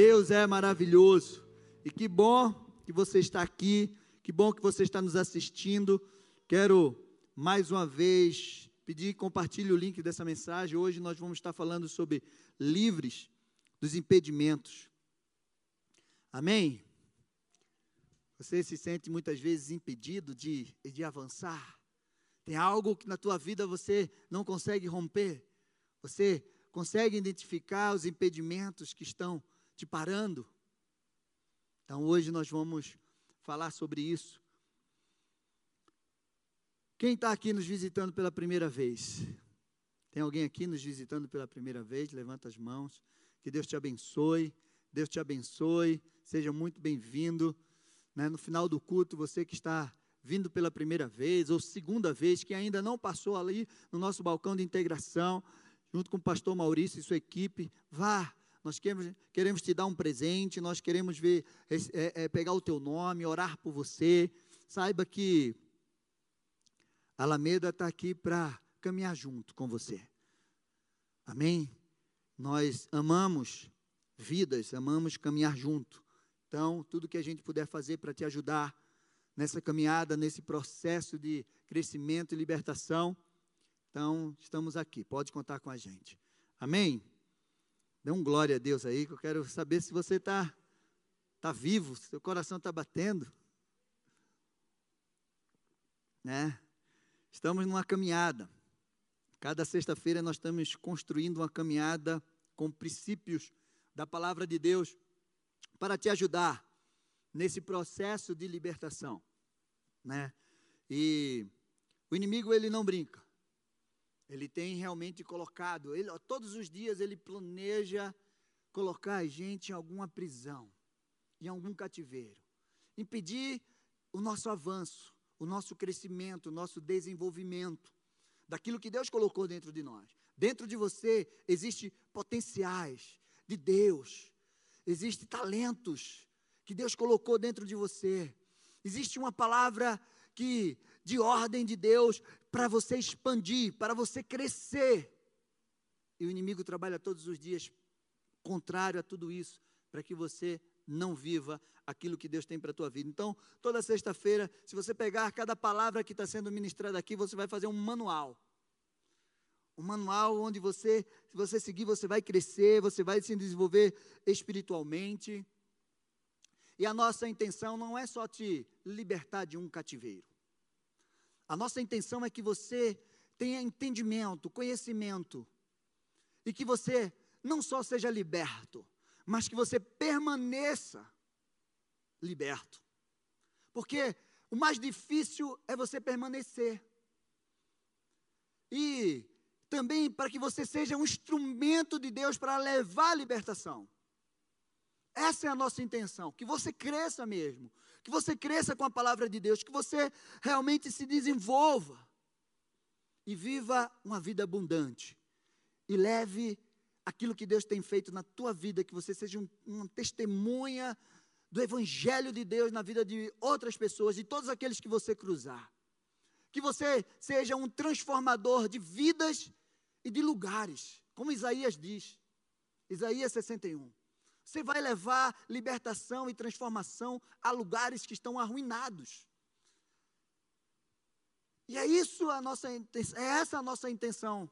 Deus é maravilhoso. E que bom que você está aqui, que bom que você está nos assistindo. Quero mais uma vez pedir compartilhe o link dessa mensagem. Hoje nós vamos estar falando sobre livres dos impedimentos. Amém? Você se sente muitas vezes impedido de, de avançar? Tem algo que na tua vida você não consegue romper? Você consegue identificar os impedimentos que estão te parando? Então hoje nós vamos falar sobre isso. Quem está aqui nos visitando pela primeira vez? Tem alguém aqui nos visitando pela primeira vez? Levanta as mãos. Que Deus te abençoe. Deus te abençoe. Seja muito bem-vindo. Né? No final do culto, você que está vindo pela primeira vez ou segunda vez, que ainda não passou ali no nosso balcão de integração, junto com o pastor Maurício e sua equipe, vá. Nós queremos, queremos te dar um presente, nós queremos ver, é, é, pegar o teu nome, orar por você. Saiba que a Alameda está aqui para caminhar junto com você. Amém? Nós amamos vidas, amamos caminhar junto. Então, tudo que a gente puder fazer para te ajudar nessa caminhada, nesse processo de crescimento e libertação, então estamos aqui. Pode contar com a gente. Amém? Dê um glória a Deus aí, que eu quero saber se você está tá vivo, se seu coração está batendo. Né? Estamos numa caminhada. Cada sexta-feira nós estamos construindo uma caminhada com princípios da palavra de Deus para te ajudar nesse processo de libertação, né? E o inimigo ele não brinca. Ele tem realmente colocado, ele, todos os dias ele planeja colocar a gente em alguma prisão, em algum cativeiro, impedir o nosso avanço, o nosso crescimento, o nosso desenvolvimento, daquilo que Deus colocou dentro de nós. Dentro de você existe potenciais de Deus, existem talentos que Deus colocou dentro de você. Existe uma palavra que de ordem de Deus para você expandir, para você crescer. E o inimigo trabalha todos os dias contrário a tudo isso, para que você não viva aquilo que Deus tem para a tua vida. Então, toda sexta-feira, se você pegar cada palavra que está sendo ministrada aqui, você vai fazer um manual. Um manual onde você, se você seguir, você vai crescer, você vai se desenvolver espiritualmente. E a nossa intenção não é só te libertar de um cativeiro. A nossa intenção é que você tenha entendimento, conhecimento, e que você não só seja liberto, mas que você permaneça liberto. Porque o mais difícil é você permanecer. E também para que você seja um instrumento de Deus para levar a libertação. Essa é a nossa intenção, que você cresça mesmo, que você cresça com a palavra de Deus, que você realmente se desenvolva e viva uma vida abundante e leve aquilo que Deus tem feito na tua vida, que você seja um, uma testemunha do Evangelho de Deus na vida de outras pessoas, de todos aqueles que você cruzar. Que você seja um transformador de vidas e de lugares, como Isaías diz, Isaías 61. Você vai levar libertação e transformação a lugares que estão arruinados. E é isso a nossa é essa a nossa intenção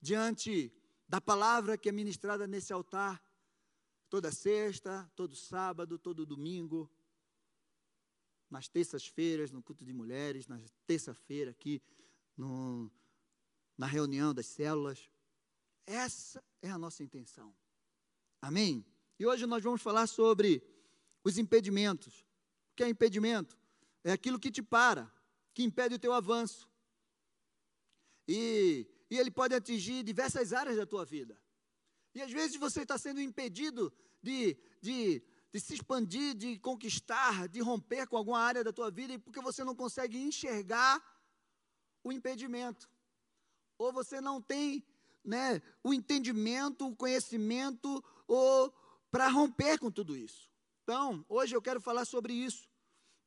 diante da palavra que é ministrada nesse altar, toda sexta, todo sábado, todo domingo, nas terças-feiras, no culto de mulheres, na terça-feira aqui, no, na reunião das células. Essa é a nossa intenção. Amém? E hoje nós vamos falar sobre os impedimentos. O que é impedimento? É aquilo que te para, que impede o teu avanço. E e ele pode atingir diversas áreas da tua vida. E às vezes você está sendo impedido de, de, de se expandir, de conquistar, de romper com alguma área da tua vida, porque você não consegue enxergar o impedimento. Ou você não tem né, o entendimento, o conhecimento, ou para romper com tudo isso. Então, hoje eu quero falar sobre isso.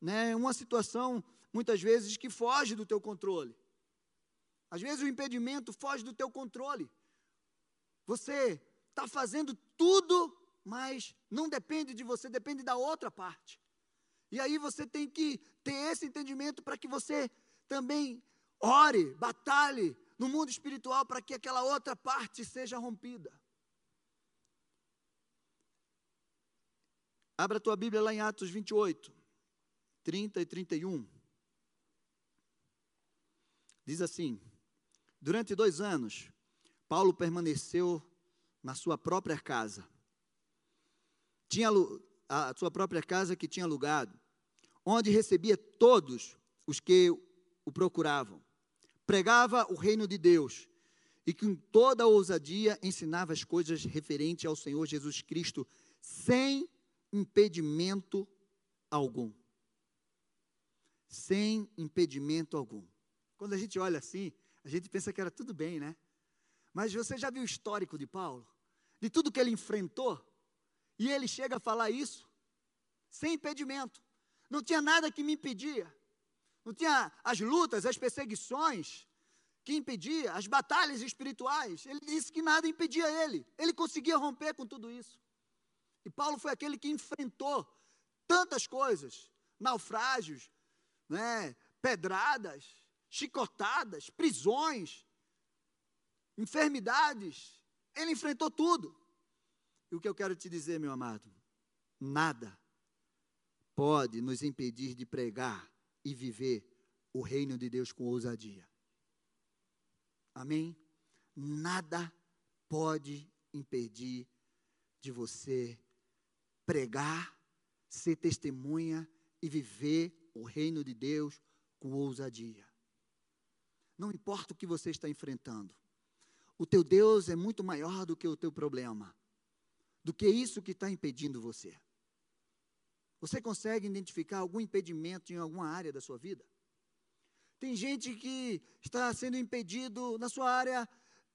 Né, uma situação, muitas vezes, que foge do teu controle. Às vezes o impedimento foge do teu controle. Você está fazendo tudo mas não depende de você, depende da outra parte. E aí você tem que ter esse entendimento para que você também ore, batalhe no mundo espiritual para que aquela outra parte seja rompida. Abra a tua Bíblia lá em Atos 28, 30 e 31. Diz assim: Durante dois anos, Paulo permaneceu na sua própria casa. Tinha a sua própria casa que tinha alugado, onde recebia todos os que o procuravam. Pregava o reino de Deus e com toda ousadia ensinava as coisas referentes ao Senhor Jesus Cristo, sem impedimento algum. Sem impedimento algum. Quando a gente olha assim, a gente pensa que era tudo bem, né? Mas você já viu o histórico de Paulo? De tudo que ele enfrentou? E ele chega a falar isso sem impedimento. Não tinha nada que me impedia. Não tinha as lutas, as perseguições que impedia, as batalhas espirituais. Ele disse que nada impedia ele. Ele conseguia romper com tudo isso. E Paulo foi aquele que enfrentou tantas coisas, naufrágios, né, pedradas, chicotadas, prisões, enfermidades. Ele enfrentou tudo. E o que eu quero te dizer, meu amado, nada pode nos impedir de pregar e viver o reino de Deus com ousadia. Amém? Nada pode impedir de você pregar, ser testemunha e viver o reino de Deus com ousadia. Não importa o que você está enfrentando. O teu Deus é muito maior do que o teu problema, do que isso que está impedindo você. Você consegue identificar algum impedimento em alguma área da sua vida? Tem gente que está sendo impedido na sua área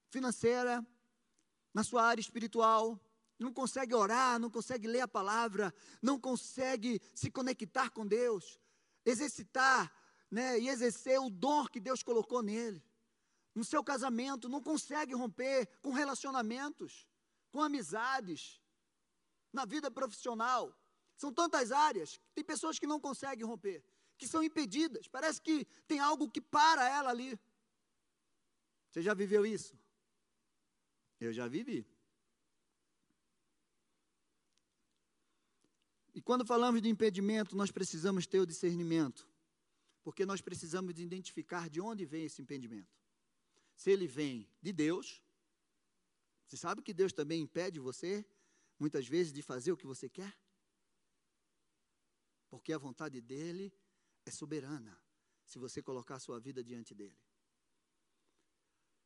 financeira, na sua área espiritual, não consegue orar, não consegue ler a palavra, não consegue se conectar com Deus, exercitar né, e exercer o dom que Deus colocou nele. No seu casamento, não consegue romper com relacionamentos, com amizades, na vida profissional. São tantas áreas, tem pessoas que não conseguem romper, que são impedidas. Parece que tem algo que para ela ali. Você já viveu isso? Eu já vivi. E quando falamos de impedimento, nós precisamos ter o discernimento, porque nós precisamos de identificar de onde vem esse impedimento. Se ele vem de Deus, você sabe que Deus também impede você, muitas vezes, de fazer o que você quer? Porque a vontade dele é soberana, se você colocar sua vida diante dele.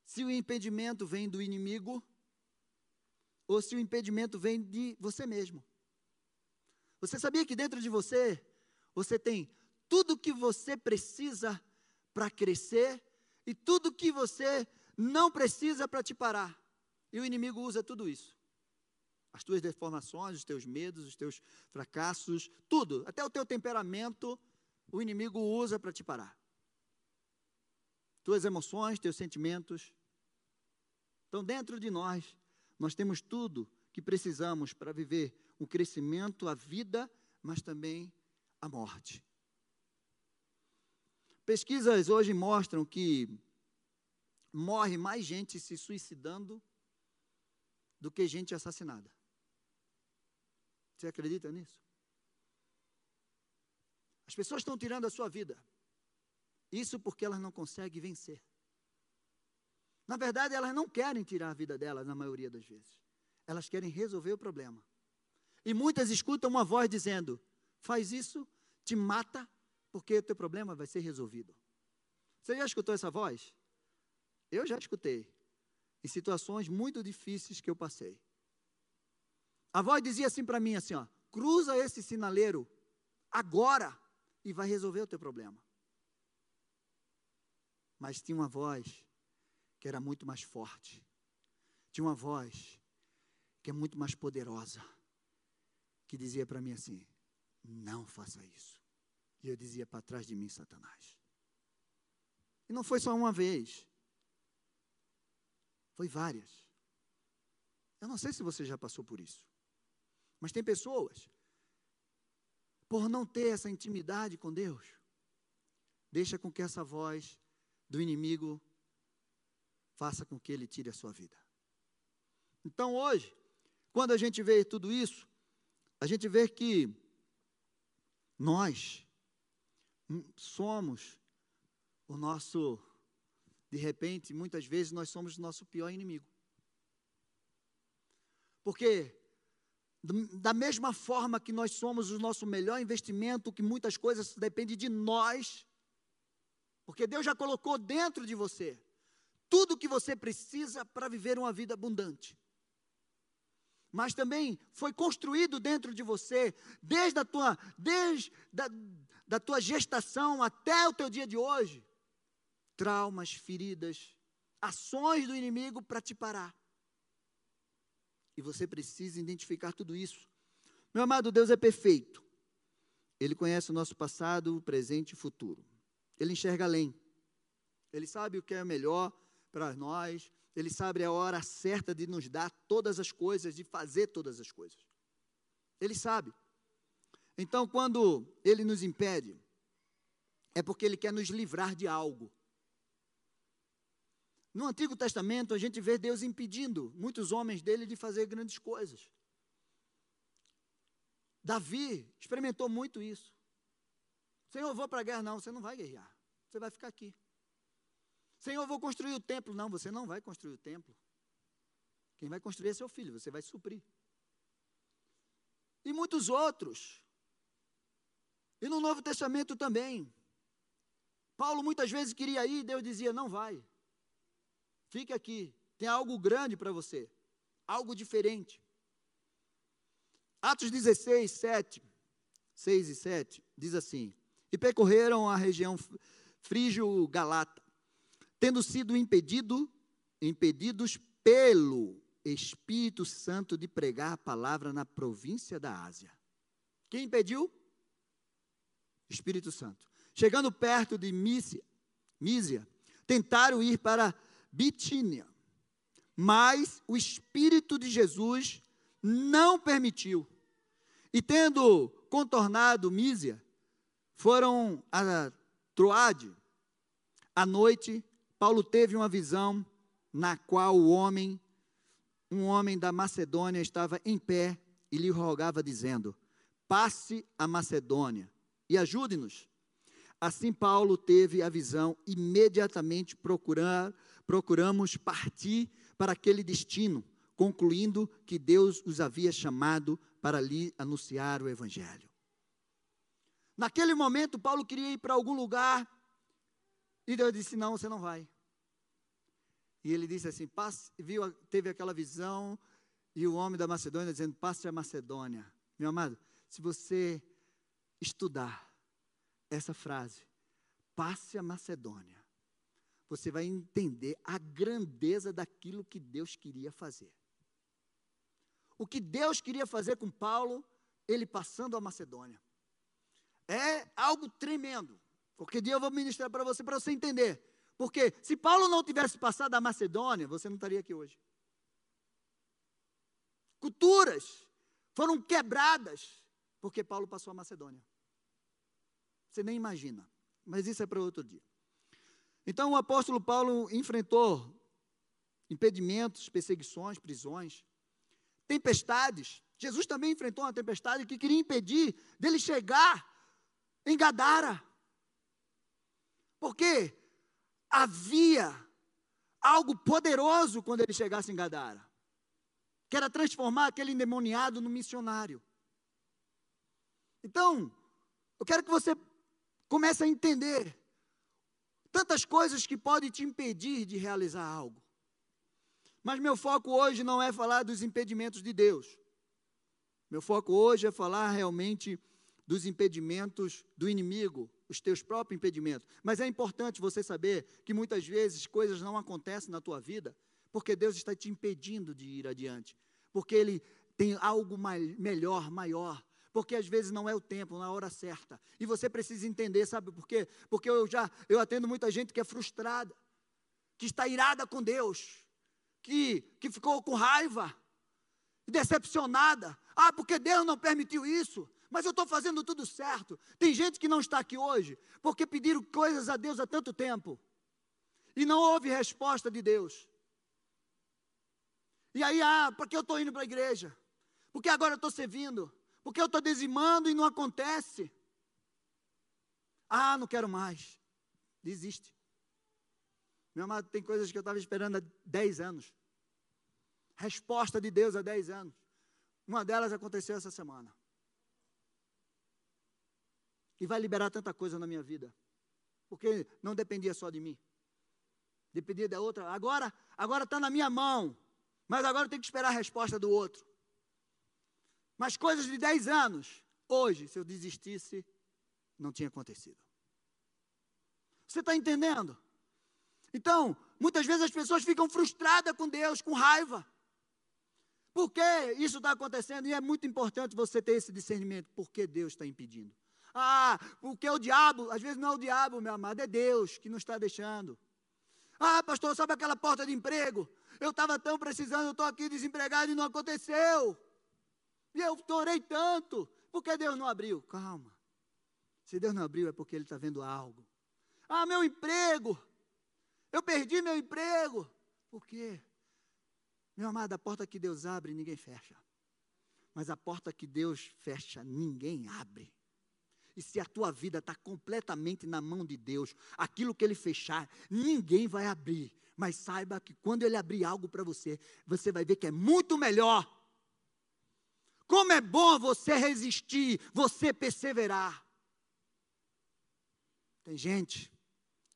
Se o impedimento vem do inimigo, ou se o impedimento vem de você mesmo. Você sabia que dentro de você, você tem tudo que você precisa para crescer e tudo que você não precisa para te parar. E o inimigo usa tudo isso. As tuas deformações, os teus medos, os teus fracassos, tudo, até o teu temperamento, o inimigo usa para te parar. Tuas emoções, teus sentimentos. Então, dentro de nós, nós temos tudo que precisamos para viver o crescimento, a vida, mas também a morte. Pesquisas hoje mostram que morre mais gente se suicidando do que gente assassinada. Você acredita nisso? As pessoas estão tirando a sua vida. Isso porque elas não conseguem vencer. Na verdade, elas não querem tirar a vida delas, na maioria das vezes. Elas querem resolver o problema. E muitas escutam uma voz dizendo: faz isso, te mata, porque o teu problema vai ser resolvido. Você já escutou essa voz? Eu já escutei, em situações muito difíceis que eu passei. A voz dizia assim para mim, assim, ó, cruza esse sinaleiro agora e vai resolver o teu problema. Mas tinha uma voz que era muito mais forte. Tinha uma voz que é muito mais poderosa que dizia para mim assim: não faça isso. E eu dizia para trás de mim, Satanás. E não foi só uma vez, foi várias. Eu não sei se você já passou por isso. Mas tem pessoas, por não ter essa intimidade com Deus, deixa com que essa voz do inimigo faça com que ele tire a sua vida. Então hoje, quando a gente vê tudo isso, a gente vê que nós somos o nosso, de repente, muitas vezes nós somos o nosso pior inimigo. Porque da mesma forma que nós somos o nosso melhor investimento, que muitas coisas dependem de nós, porque Deus já colocou dentro de você tudo o que você precisa para viver uma vida abundante. Mas também foi construído dentro de você, desde a tua, desde da, da tua gestação até o teu dia de hoje, traumas, feridas, ações do inimigo para te parar. E você precisa identificar tudo isso. Meu amado, Deus é perfeito. Ele conhece o nosso passado, o presente e o futuro. Ele enxerga além. Ele sabe o que é melhor para nós. Ele sabe a hora certa de nos dar todas as coisas, de fazer todas as coisas. Ele sabe. Então, quando ele nos impede, é porque ele quer nos livrar de algo. No Antigo Testamento, a gente vê Deus impedindo muitos homens dele de fazer grandes coisas. Davi experimentou muito isso. Senhor, eu vou para a guerra. Não, você não vai guerrear. Você vai ficar aqui. Senhor, eu vou construir o templo. Não, você não vai construir o templo. Quem vai construir é seu filho, você vai suprir. E muitos outros. E no Novo Testamento também. Paulo muitas vezes queria ir, Deus dizia: não vai. Fique aqui, tem algo grande para você, algo diferente. Atos 16, 7, 6 e 7, diz assim: E percorreram a região frígio-galata, tendo sido impedido, impedidos pelo Espírito Santo de pregar a palavra na província da Ásia. Quem impediu? Espírito Santo. Chegando perto de Mísia, tentaram ir para Bitínia. Mas o Espírito de Jesus não permitiu. E tendo contornado Mísia, foram a Troade. À noite, Paulo teve uma visão na qual o homem, um homem da Macedônia, estava em pé e lhe rogava, dizendo: Passe a Macedônia e ajude-nos. Assim, Paulo teve a visão, imediatamente procurar, procuramos partir para aquele destino, concluindo que Deus os havia chamado para lhe anunciar o Evangelho. Naquele momento, Paulo queria ir para algum lugar e Deus disse: Não, você não vai. E ele disse assim: passe, viu, teve aquela visão e o homem da Macedônia dizendo: Passe a Macedônia. Meu amado, se você estudar essa frase, passe a Macedônia você vai entender a grandeza daquilo que Deus queria fazer. O que Deus queria fazer com Paulo, ele passando a Macedônia. É algo tremendo. Porque dia eu vou ministrar para você, para você entender. Porque se Paulo não tivesse passado a Macedônia, você não estaria aqui hoje. Culturas foram quebradas porque Paulo passou a Macedônia. Você nem imagina. Mas isso é para outro dia. Então o apóstolo Paulo enfrentou impedimentos, perseguições, prisões, tempestades. Jesus também enfrentou uma tempestade que queria impedir dele chegar em Gadara. Porque havia algo poderoso quando ele chegasse em Gadara, que era transformar aquele endemoniado no missionário. Então, eu quero que você comece a entender Tantas coisas que podem te impedir de realizar algo. Mas meu foco hoje não é falar dos impedimentos de Deus. Meu foco hoje é falar realmente dos impedimentos do inimigo, os teus próprios impedimentos. Mas é importante você saber que muitas vezes coisas não acontecem na tua vida porque Deus está te impedindo de ir adiante. Porque Ele tem algo mais, melhor, maior porque às vezes não é o tempo, não é hora certa. E você precisa entender, sabe por quê? Porque eu já eu atendo muita gente que é frustrada, que está irada com Deus, que, que ficou com raiva. decepcionada. Ah, porque Deus não permitiu isso. Mas eu estou fazendo tudo certo. Tem gente que não está aqui hoje porque pediram coisas a Deus há tanto tempo e não houve resposta de Deus. E aí, ah, porque eu estou indo para a igreja? Porque agora eu estou servindo? Porque eu estou dizimando e não acontece? Ah, não quero mais. Desiste. Meu amado, tem coisas que eu estava esperando há 10 anos. Resposta de Deus há 10 anos. Uma delas aconteceu essa semana. E vai liberar tanta coisa na minha vida. Porque não dependia só de mim. Dependia da outra. Agora, agora está na minha mão. Mas agora eu tenho que esperar a resposta do outro. Mas coisas de 10 anos, hoje, se eu desistisse, não tinha acontecido. Você está entendendo? Então, muitas vezes as pessoas ficam frustradas com Deus, com raiva. Por que isso está acontecendo? E é muito importante você ter esse discernimento. Por que Deus está impedindo? Ah, porque o diabo, às vezes não é o diabo, meu amado, é Deus que não está deixando. Ah, pastor, sabe aquela porta de emprego? Eu estava tão precisando, eu estou aqui desempregado e não aconteceu. Eu torei tanto. Por que Deus não abriu? Calma. Se Deus não abriu é porque Ele está vendo algo. Ah, meu emprego. Eu perdi meu emprego. Por quê? Meu amado, a porta que Deus abre, ninguém fecha. Mas a porta que Deus fecha, ninguém abre. E se a tua vida está completamente na mão de Deus, aquilo que Ele fechar, ninguém vai abrir. Mas saiba que quando Ele abrir algo para você, você vai ver que é muito melhor. Como é bom você resistir, você perseverar. Tem gente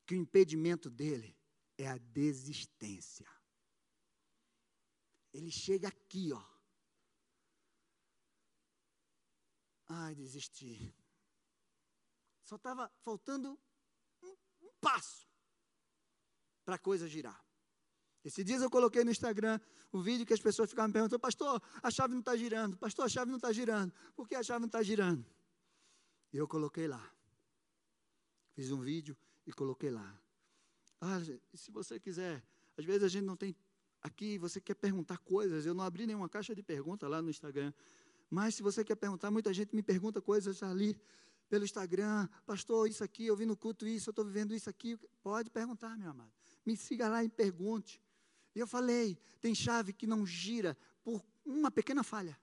que o impedimento dele é a desistência. Ele chega aqui, ó. Ai, desisti. Só estava faltando um, um passo para a coisa girar. Esse dias eu coloquei no Instagram um vídeo que as pessoas ficavam me perguntando, pastor, a chave não está girando, pastor, a chave não está girando, por que a chave não está girando? E eu coloquei lá. Fiz um vídeo e coloquei lá. Ah, se você quiser, às vezes a gente não tem aqui, você quer perguntar coisas, eu não abri nenhuma caixa de pergunta lá no Instagram, mas se você quer perguntar, muita gente me pergunta coisas ali pelo Instagram, pastor, isso aqui, eu vi no culto isso, eu estou vivendo isso aqui. Pode perguntar, meu amado. Me siga lá e pergunte. E eu falei, tem chave que não gira por uma pequena falha.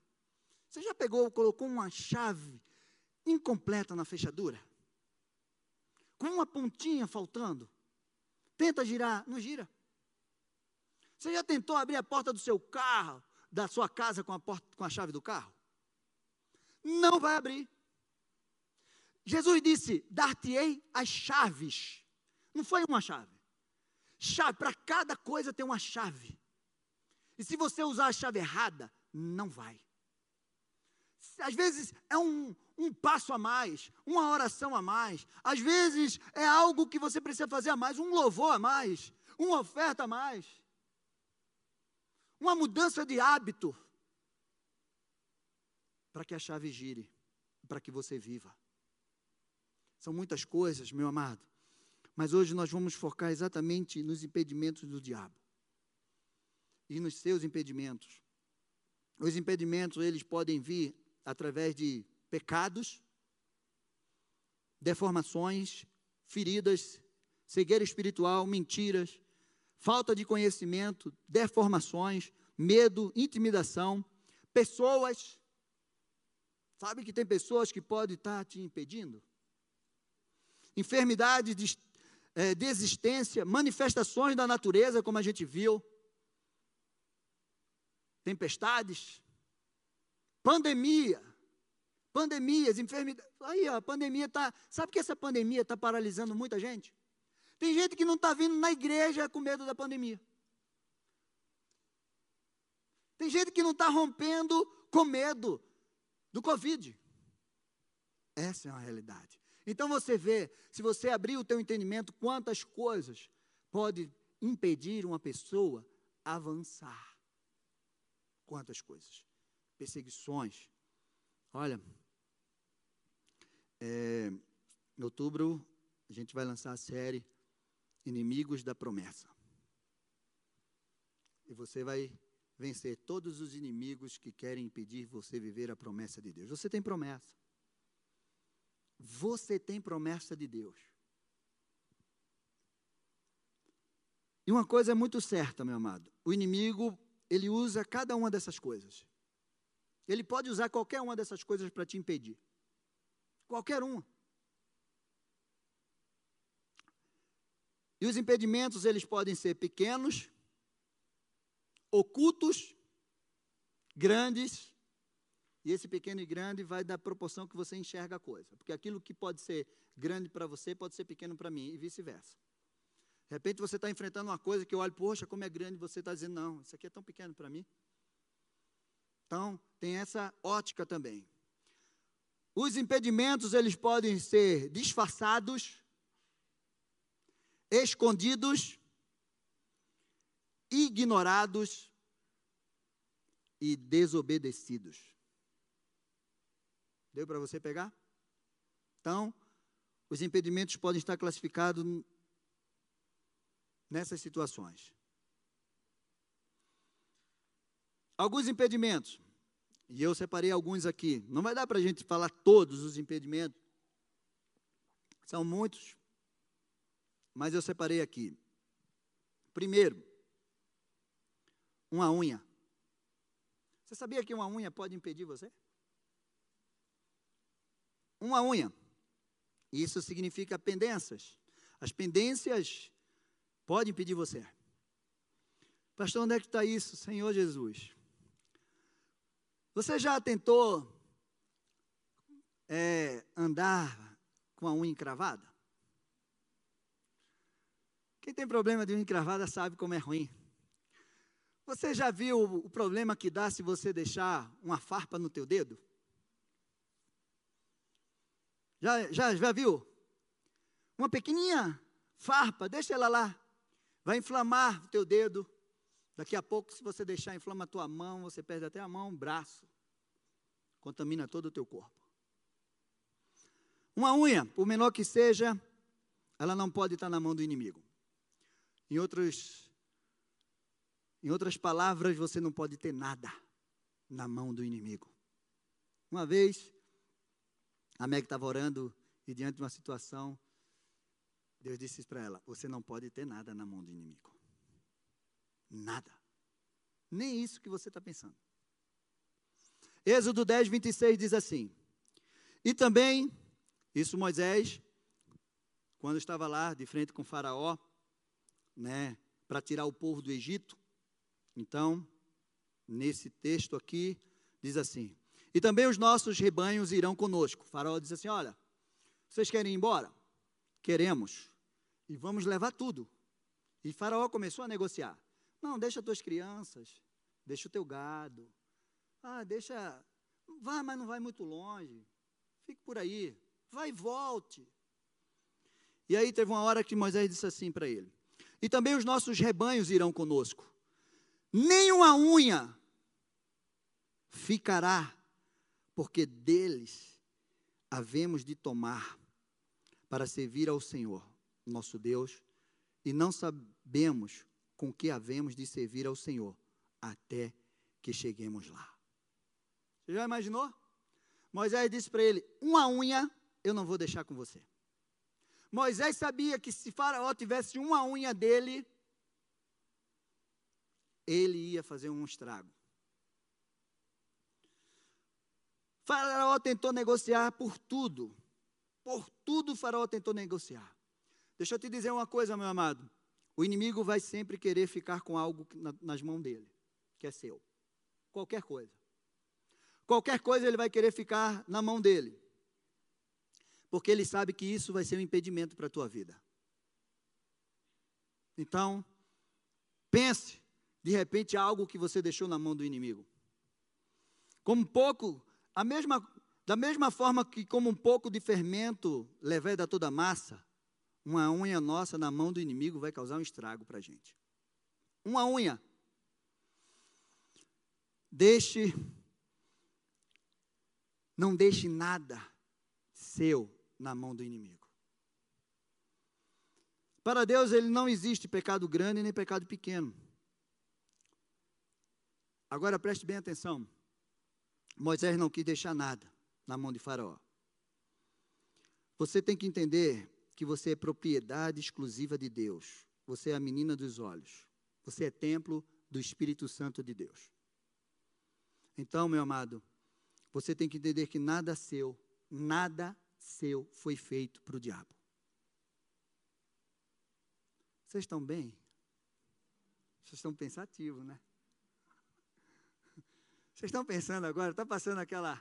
Você já pegou, colocou uma chave incompleta na fechadura? Com uma pontinha faltando? Tenta girar, não gira. Você já tentou abrir a porta do seu carro, da sua casa com a, porta, com a chave do carro? Não vai abrir. Jesus disse: Dar-te-ei as chaves. Não foi uma chave. Chave, para cada coisa tem uma chave. E se você usar a chave errada, não vai. Às vezes é um, um passo a mais, uma oração a mais. Às vezes é algo que você precisa fazer a mais, um louvor a mais, uma oferta a mais. Uma mudança de hábito. Para que a chave gire, para que você viva. São muitas coisas, meu amado. Mas hoje nós vamos focar exatamente nos impedimentos do diabo. E nos seus impedimentos. Os impedimentos, eles podem vir através de pecados, deformações, feridas, cegueira espiritual, mentiras, falta de conhecimento, deformações, medo, intimidação, pessoas. Sabe que tem pessoas que podem estar te impedindo? Enfermidade, de, é, desistência, manifestações da natureza, como a gente viu, tempestades, pandemia, pandemias, enfermidades. Aí, a pandemia está. Sabe que essa pandemia está paralisando muita gente? Tem gente que não está vindo na igreja com medo da pandemia. Tem gente que não está rompendo com medo do Covid. Essa é uma realidade. Então você vê, se você abrir o teu entendimento, quantas coisas pode impedir uma pessoa avançar. Quantas coisas? Perseguições. Olha, é, em outubro a gente vai lançar a série Inimigos da Promessa. E você vai vencer todos os inimigos que querem impedir você viver a promessa de Deus. Você tem promessa. Você tem promessa de Deus. E uma coisa é muito certa, meu amado: o inimigo, ele usa cada uma dessas coisas. Ele pode usar qualquer uma dessas coisas para te impedir. Qualquer uma. E os impedimentos, eles podem ser pequenos, ocultos, grandes, e esse pequeno e grande vai da proporção que você enxerga a coisa. Porque aquilo que pode ser grande para você pode ser pequeno para mim, e vice-versa. De repente você está enfrentando uma coisa que eu olho, poxa, como é grande, você está dizendo, não, isso aqui é tão pequeno para mim. Então, tem essa ótica também. Os impedimentos, eles podem ser disfarçados, escondidos, ignorados e desobedecidos. Deu para você pegar? Então, os impedimentos podem estar classificados nessas situações. Alguns impedimentos, e eu separei alguns aqui. Não vai dar para a gente falar todos os impedimentos, são muitos, mas eu separei aqui. Primeiro, uma unha. Você sabia que uma unha pode impedir você? Uma unha. Isso significa pendências. As pendências podem impedir você. Pastor, onde é que está isso, Senhor Jesus? Você já tentou é, andar com a unha encravada? Quem tem problema de unha encravada sabe como é ruim. Você já viu o problema que dá se você deixar uma farpa no teu dedo? Já, já, já viu? Uma pequenininha farpa, deixa ela lá. Vai inflamar o teu dedo. Daqui a pouco, se você deixar, inflama a tua mão, você perde até a mão, o braço. Contamina todo o teu corpo. Uma unha, por menor que seja, ela não pode estar na mão do inimigo. Em, outros, em outras palavras, você não pode ter nada na mão do inimigo. Uma vez, a Meg estava orando e diante de uma situação, Deus disse para ela: Você não pode ter nada na mão do inimigo. Nada. Nem isso que você está pensando. Êxodo 10, 26 diz assim: E também, isso Moisés, quando estava lá de frente com Faraó, né, para tirar o povo do Egito. Então, nesse texto aqui, diz assim: E também os nossos rebanhos irão conosco. O faraó diz assim: Olha, vocês querem ir embora? Queremos. E vamos levar tudo. E Faraó começou a negociar. Não, deixa as tuas crianças, deixa o teu gado. Ah, deixa. Vai, mas não vai muito longe. Fique por aí. Vai e volte. E aí teve uma hora que Moisés disse assim para ele: e também os nossos rebanhos irão conosco. Nenhuma unha ficará, porque deles havemos de tomar para servir ao Senhor, nosso Deus, e não sabemos com que havemos de servir ao Senhor até que cheguemos lá. Você já imaginou? Moisés disse para ele: Uma unha eu não vou deixar com você. Moisés sabia que se Faraó tivesse uma unha dele, ele ia fazer um estrago. Faraó tentou negociar por tudo. Por tudo Faraó tentou negociar. Deixa eu te dizer uma coisa, meu amado. O inimigo vai sempre querer ficar com algo nas mãos dele, que é seu. Qualquer coisa. Qualquer coisa ele vai querer ficar na mão dele porque ele sabe que isso vai ser um impedimento para a tua vida. Então, pense, de repente, algo que você deixou na mão do inimigo. Como pouco, a mesma, da mesma forma que como um pouco de fermento leveda toda a massa, uma unha nossa na mão do inimigo vai causar um estrago para a gente. Uma unha. Deixe, não deixe nada seu na mão do inimigo. Para Deus, ele não existe pecado grande nem pecado pequeno. Agora preste bem atenção. Moisés não quis deixar nada na mão de Faraó. Você tem que entender que você é propriedade exclusiva de Deus. Você é a menina dos olhos. Você é templo do Espírito Santo de Deus. Então, meu amado, você tem que entender que nada seu, nada seu foi feito para o diabo. Vocês estão bem? Vocês estão pensativos, né? Vocês estão pensando agora, está passando aquela,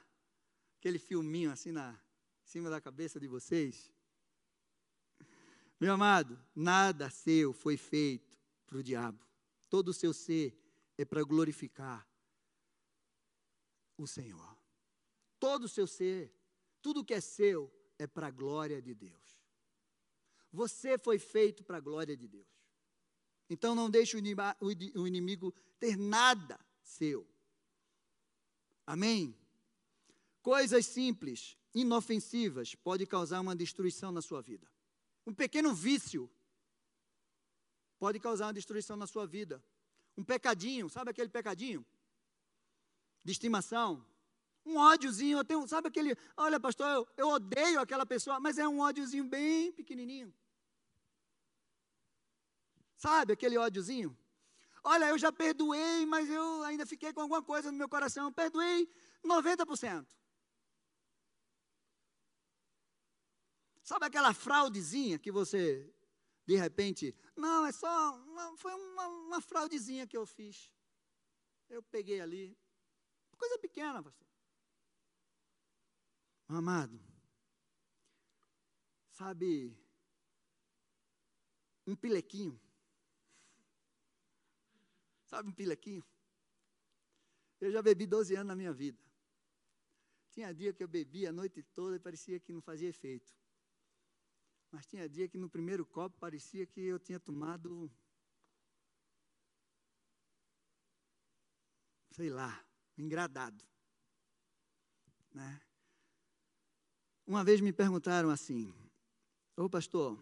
aquele filminho assim na em cima da cabeça de vocês? Meu amado, nada seu foi feito para o diabo. Todo o seu ser é para glorificar o Senhor. Todo o seu ser, tudo que é seu, é para a glória de Deus. Você foi feito para a glória de Deus. Então não deixe o inimigo ter nada seu. Amém? Coisas simples, inofensivas, pode causar uma destruição na sua vida. Um pequeno vício pode causar uma destruição na sua vida. Um pecadinho, sabe aquele pecadinho? De estimação. Um ódiozinho, eu tenho, sabe aquele, olha pastor, eu, eu odeio aquela pessoa, mas é um ódiozinho bem pequenininho. Sabe aquele ódiozinho? Olha, eu já perdoei, mas eu ainda fiquei com alguma coisa no meu coração. Perdoei 90%. Sabe aquela fraudezinha que você, de repente, não, é só, uma, foi uma, uma fraudezinha que eu fiz. Eu peguei ali. Coisa pequena, pastor. Amado, sabe, um pilequinho Sabe um pilequinho? Eu já bebi 12 anos na minha vida. Tinha dia que eu bebia a noite toda e parecia que não fazia efeito. Mas tinha dia que no primeiro copo parecia que eu tinha tomado. Sei lá, engradado. Né? Uma vez me perguntaram assim: Ô pastor,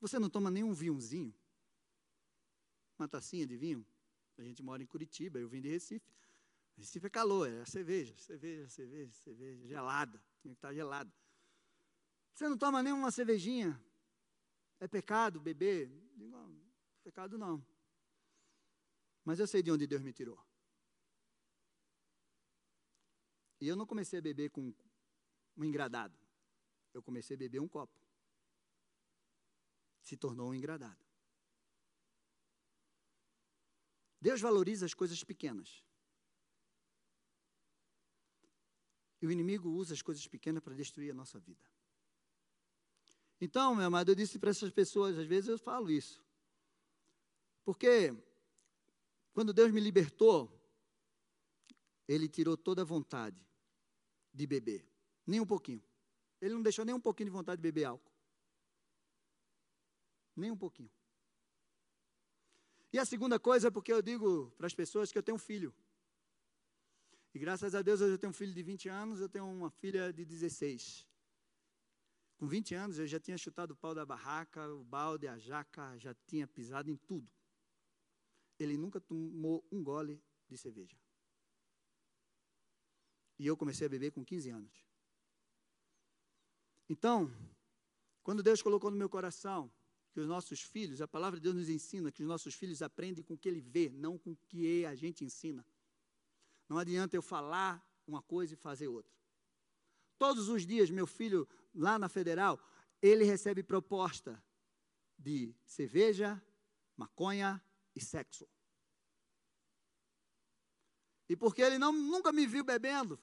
você não toma nenhum vinhozinho? Uma tacinha de vinho. A gente mora em Curitiba, eu vim de Recife. Recife é calor, é cerveja, cerveja, cerveja, cerveja, gelada, tinha que estar gelada. Você não toma nenhuma cervejinha? É pecado beber? Digo, pecado não. Mas eu sei de onde Deus me tirou. E eu não comecei a beber com um engradado. Eu comecei a beber um copo. Se tornou um engradado. Deus valoriza as coisas pequenas. E o inimigo usa as coisas pequenas para destruir a nossa vida. Então, meu amado, eu disse para essas pessoas, às vezes eu falo isso. Porque quando Deus me libertou, Ele tirou toda a vontade de beber. Nem um pouquinho. Ele não deixou nem um pouquinho de vontade de beber álcool. Nem um pouquinho. E a segunda coisa é porque eu digo para as pessoas que eu tenho um filho. E graças a Deus eu tenho um filho de 20 anos, eu tenho uma filha de 16. Com 20 anos eu já tinha chutado o pau da barraca, o balde, a jaca, já tinha pisado em tudo. Ele nunca tomou um gole de cerveja. E eu comecei a beber com 15 anos. Então, quando Deus colocou no meu coração que os nossos filhos, a palavra de Deus nos ensina que os nossos filhos aprendem com o que ele vê, não com o que a gente ensina. Não adianta eu falar uma coisa e fazer outra. Todos os dias, meu filho, lá na federal, ele recebe proposta de cerveja, maconha e sexo. E porque ele não, nunca me viu bebendo,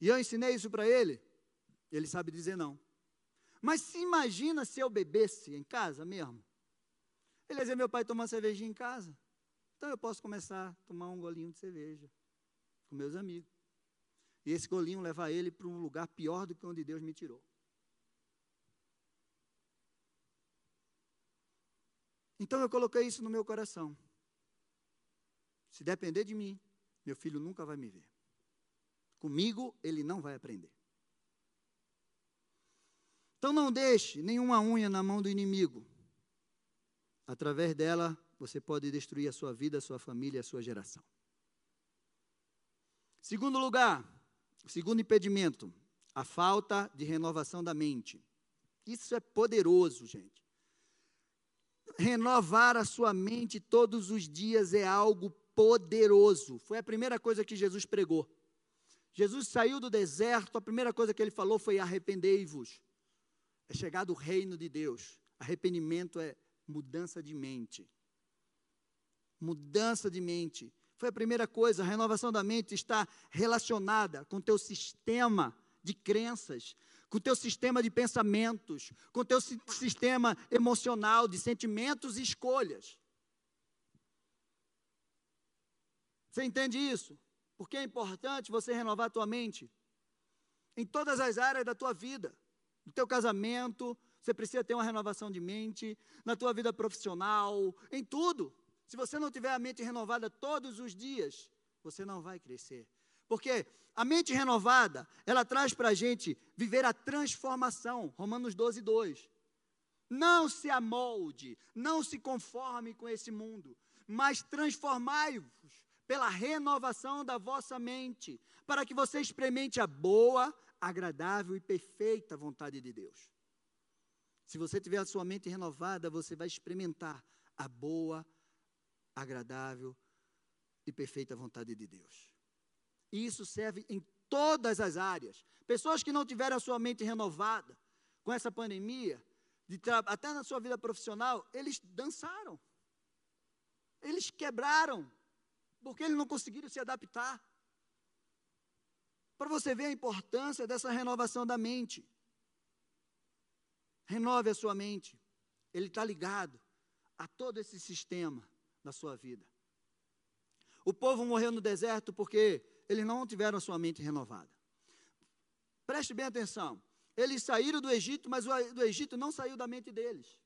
e eu ensinei isso para ele, ele sabe dizer não. Mas se imagina se eu bebesse em casa mesmo. Ele dizia, meu pai toma cervejinha em casa. Então eu posso começar a tomar um golinho de cerveja com meus amigos. E esse golinho levar ele para um lugar pior do que onde Deus me tirou. Então eu coloquei isso no meu coração. Se depender de mim, meu filho nunca vai me ver. Comigo ele não vai aprender. Então não deixe nenhuma unha na mão do inimigo. Através dela, você pode destruir a sua vida, a sua família, a sua geração. Segundo lugar, segundo impedimento, a falta de renovação da mente. Isso é poderoso, gente. Renovar a sua mente todos os dias é algo poderoso. Foi a primeira coisa que Jesus pregou. Jesus saiu do deserto, a primeira coisa que ele falou foi: arrependei-vos. É chegado o reino de Deus. Arrependimento é mudança de mente. Mudança de mente. Foi a primeira coisa, a renovação da mente está relacionada com o teu sistema de crenças, com o teu sistema de pensamentos, com o teu sistema emocional de sentimentos e escolhas. Você entende isso? Porque é importante você renovar a tua mente em todas as áreas da tua vida. No teu casamento, você precisa ter uma renovação de mente, na tua vida profissional, em tudo. Se você não tiver a mente renovada todos os dias, você não vai crescer. Porque a mente renovada, ela traz para a gente viver a transformação. Romanos 12, 2. Não se amolde, não se conforme com esse mundo, mas transformai-vos pela renovação da vossa mente, para que você experimente a boa, agradável e perfeita vontade de Deus. Se você tiver a sua mente renovada, você vai experimentar a boa, agradável e perfeita vontade de Deus. E isso serve em todas as áreas. Pessoas que não tiveram a sua mente renovada com essa pandemia, até na sua vida profissional, eles dançaram. Eles quebraram, porque eles não conseguiram se adaptar. Para você ver a importância dessa renovação da mente. Renove a sua mente. Ele está ligado a todo esse sistema na sua vida. O povo morreu no deserto porque eles não tiveram a sua mente renovada. Preste bem atenção. Eles saíram do Egito, mas o do Egito não saiu da mente deles.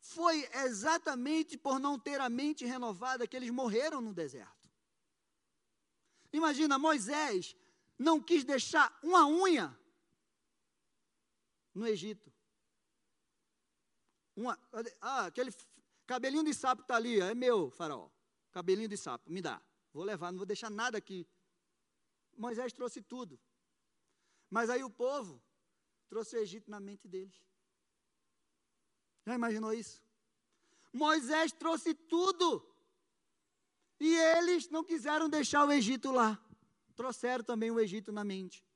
Foi exatamente por não ter a mente renovada que eles morreram no deserto. Imagina, Moisés não quis deixar uma unha no Egito. Uma, ah, aquele Cabelinho de sapo está ali, é meu, faraó. Cabelinho de sapo, me dá. Vou levar, não vou deixar nada aqui. Moisés trouxe tudo. Mas aí o povo trouxe o Egito na mente deles. Já imaginou isso? Moisés trouxe tudo. E eles não quiseram deixar o Egito lá. Trouxeram também o Egito na mente.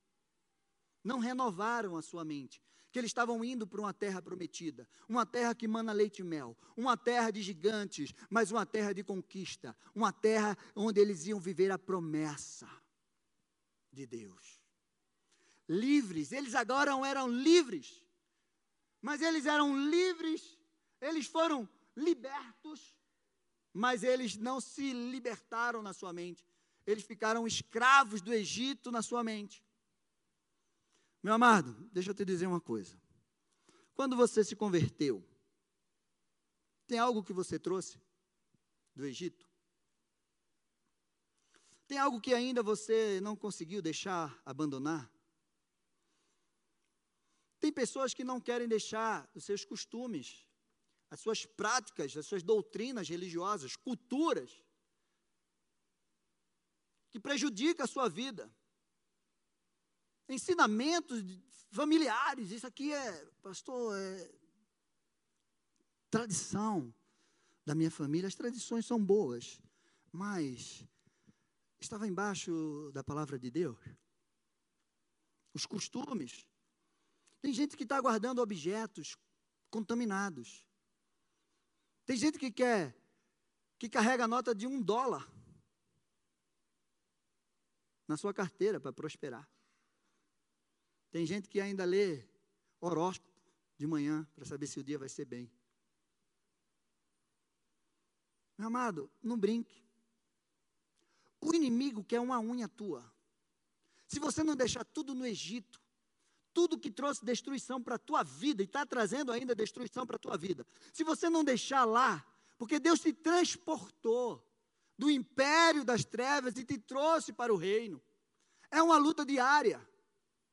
Não renovaram a sua mente que eles estavam indo para uma terra prometida, uma terra que mana leite e mel, uma terra de gigantes, mas uma terra de conquista, uma terra onde eles iam viver a promessa de Deus. Livres, eles agora eram livres, mas eles eram livres, eles foram libertos, mas eles não se libertaram na sua mente, eles ficaram escravos do Egito na sua mente. Meu amado, deixa eu te dizer uma coisa. Quando você se converteu, tem algo que você trouxe do Egito? Tem algo que ainda você não conseguiu deixar abandonar? Tem pessoas que não querem deixar os seus costumes, as suas práticas, as suas doutrinas religiosas, culturas, que prejudicam a sua vida ensinamentos familiares. Isso aqui é, pastor, é tradição da minha família. As tradições são boas, mas estava embaixo da palavra de Deus. Os costumes. Tem gente que está guardando objetos contaminados. Tem gente que quer, que carrega a nota de um dólar na sua carteira para prosperar. Tem gente que ainda lê horóscopo de manhã para saber se o dia vai ser bem. Meu amado, não brinque. O inimigo quer uma unha tua. Se você não deixar tudo no Egito, tudo que trouxe destruição para a tua vida e está trazendo ainda destruição para a tua vida, se você não deixar lá, porque Deus te transportou do império das trevas e te trouxe para o reino, é uma luta diária.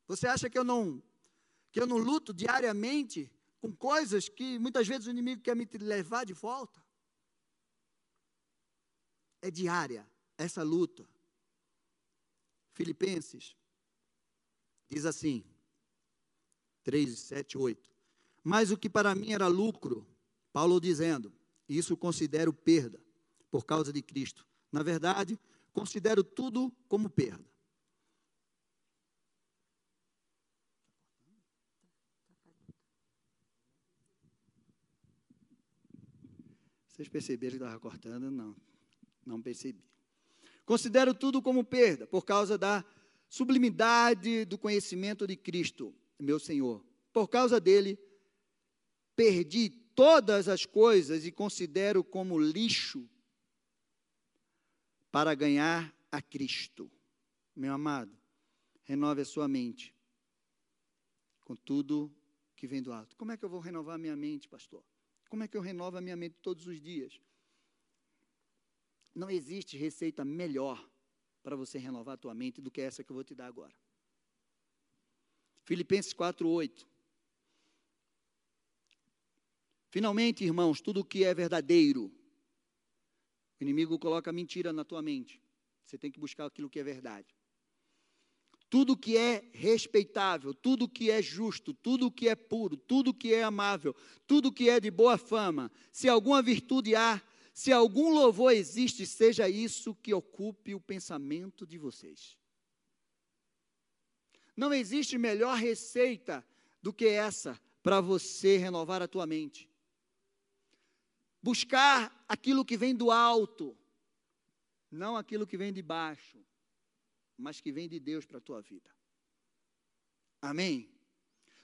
Você acha que eu não que eu não luto diariamente com coisas que muitas vezes o inimigo quer me levar de volta? é diária, essa luta. Filipenses diz assim, 3, 7, 8. Mas o que para mim era lucro, Paulo dizendo, isso considero perda por causa de Cristo. Na verdade, considero tudo como perda. Vocês perceberam que estava cortando? Não, não percebi. Considero tudo como perda por causa da sublimidade do conhecimento de Cristo, meu Senhor. Por causa dele, perdi todas as coisas e considero como lixo para ganhar a Cristo. Meu amado, renove a sua mente com tudo que vem do alto. Como é que eu vou renovar a minha mente, pastor? Como é que eu renovo a minha mente todos os dias? Não existe receita melhor para você renovar a tua mente do que essa que eu vou te dar agora. Filipenses 4:8. Finalmente, irmãos, tudo o que é verdadeiro. O inimigo coloca mentira na tua mente. Você tem que buscar aquilo que é verdade tudo que é respeitável, tudo que é justo, tudo que é puro, tudo que é amável, tudo que é de boa fama, se alguma virtude há, se algum louvor existe, seja isso que ocupe o pensamento de vocês. Não existe melhor receita do que essa para você renovar a tua mente. Buscar aquilo que vem do alto, não aquilo que vem de baixo mas que vem de Deus para a tua vida. Amém?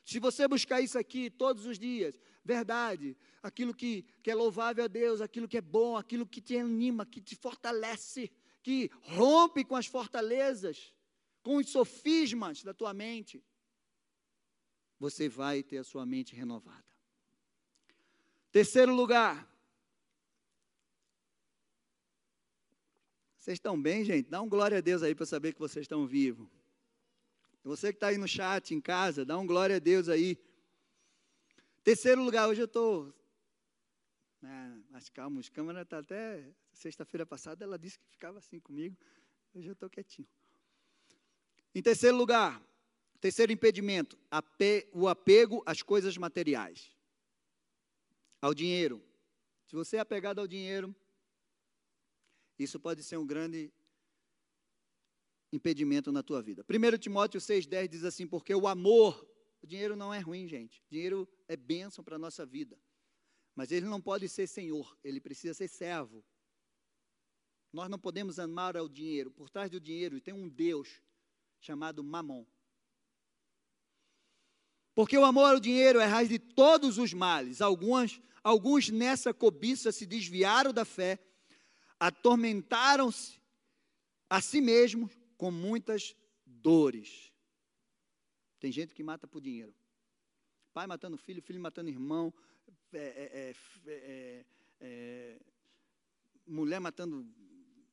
Se você buscar isso aqui todos os dias, verdade, aquilo que, que é louvável a Deus, aquilo que é bom, aquilo que te anima, que te fortalece, que rompe com as fortalezas, com os sofismas da tua mente, você vai ter a sua mente renovada. Terceiro lugar, Vocês estão bem, gente? Dá um glória a Deus aí para saber que vocês estão vivos. Você que está aí no chat, em casa, dá um glória a Deus aí. Terceiro lugar, hoje eu estou. Né, mas calma, os câmeras está até. Sexta-feira passada ela disse que ficava assim comigo. Hoje eu estou quietinho. Em terceiro lugar, terceiro impedimento, o apego às coisas materiais. Ao dinheiro. Se você é apegado ao dinheiro, isso pode ser um grande impedimento na tua vida. 1 Timóteo 6,10 diz assim: porque o amor, o dinheiro não é ruim, gente. O dinheiro é bênção para a nossa vida. Mas ele não pode ser senhor, ele precisa ser servo. Nós não podemos amar ao dinheiro. Por trás do dinheiro tem um Deus chamado Mamon. Porque o amor ao dinheiro é raiz de todos os males. Alguns, alguns nessa cobiça se desviaram da fé atormentaram-se a si mesmos com muitas dores. Tem gente que mata por dinheiro. Pai matando filho, filho matando irmão, é é, é, é, é, mulher matando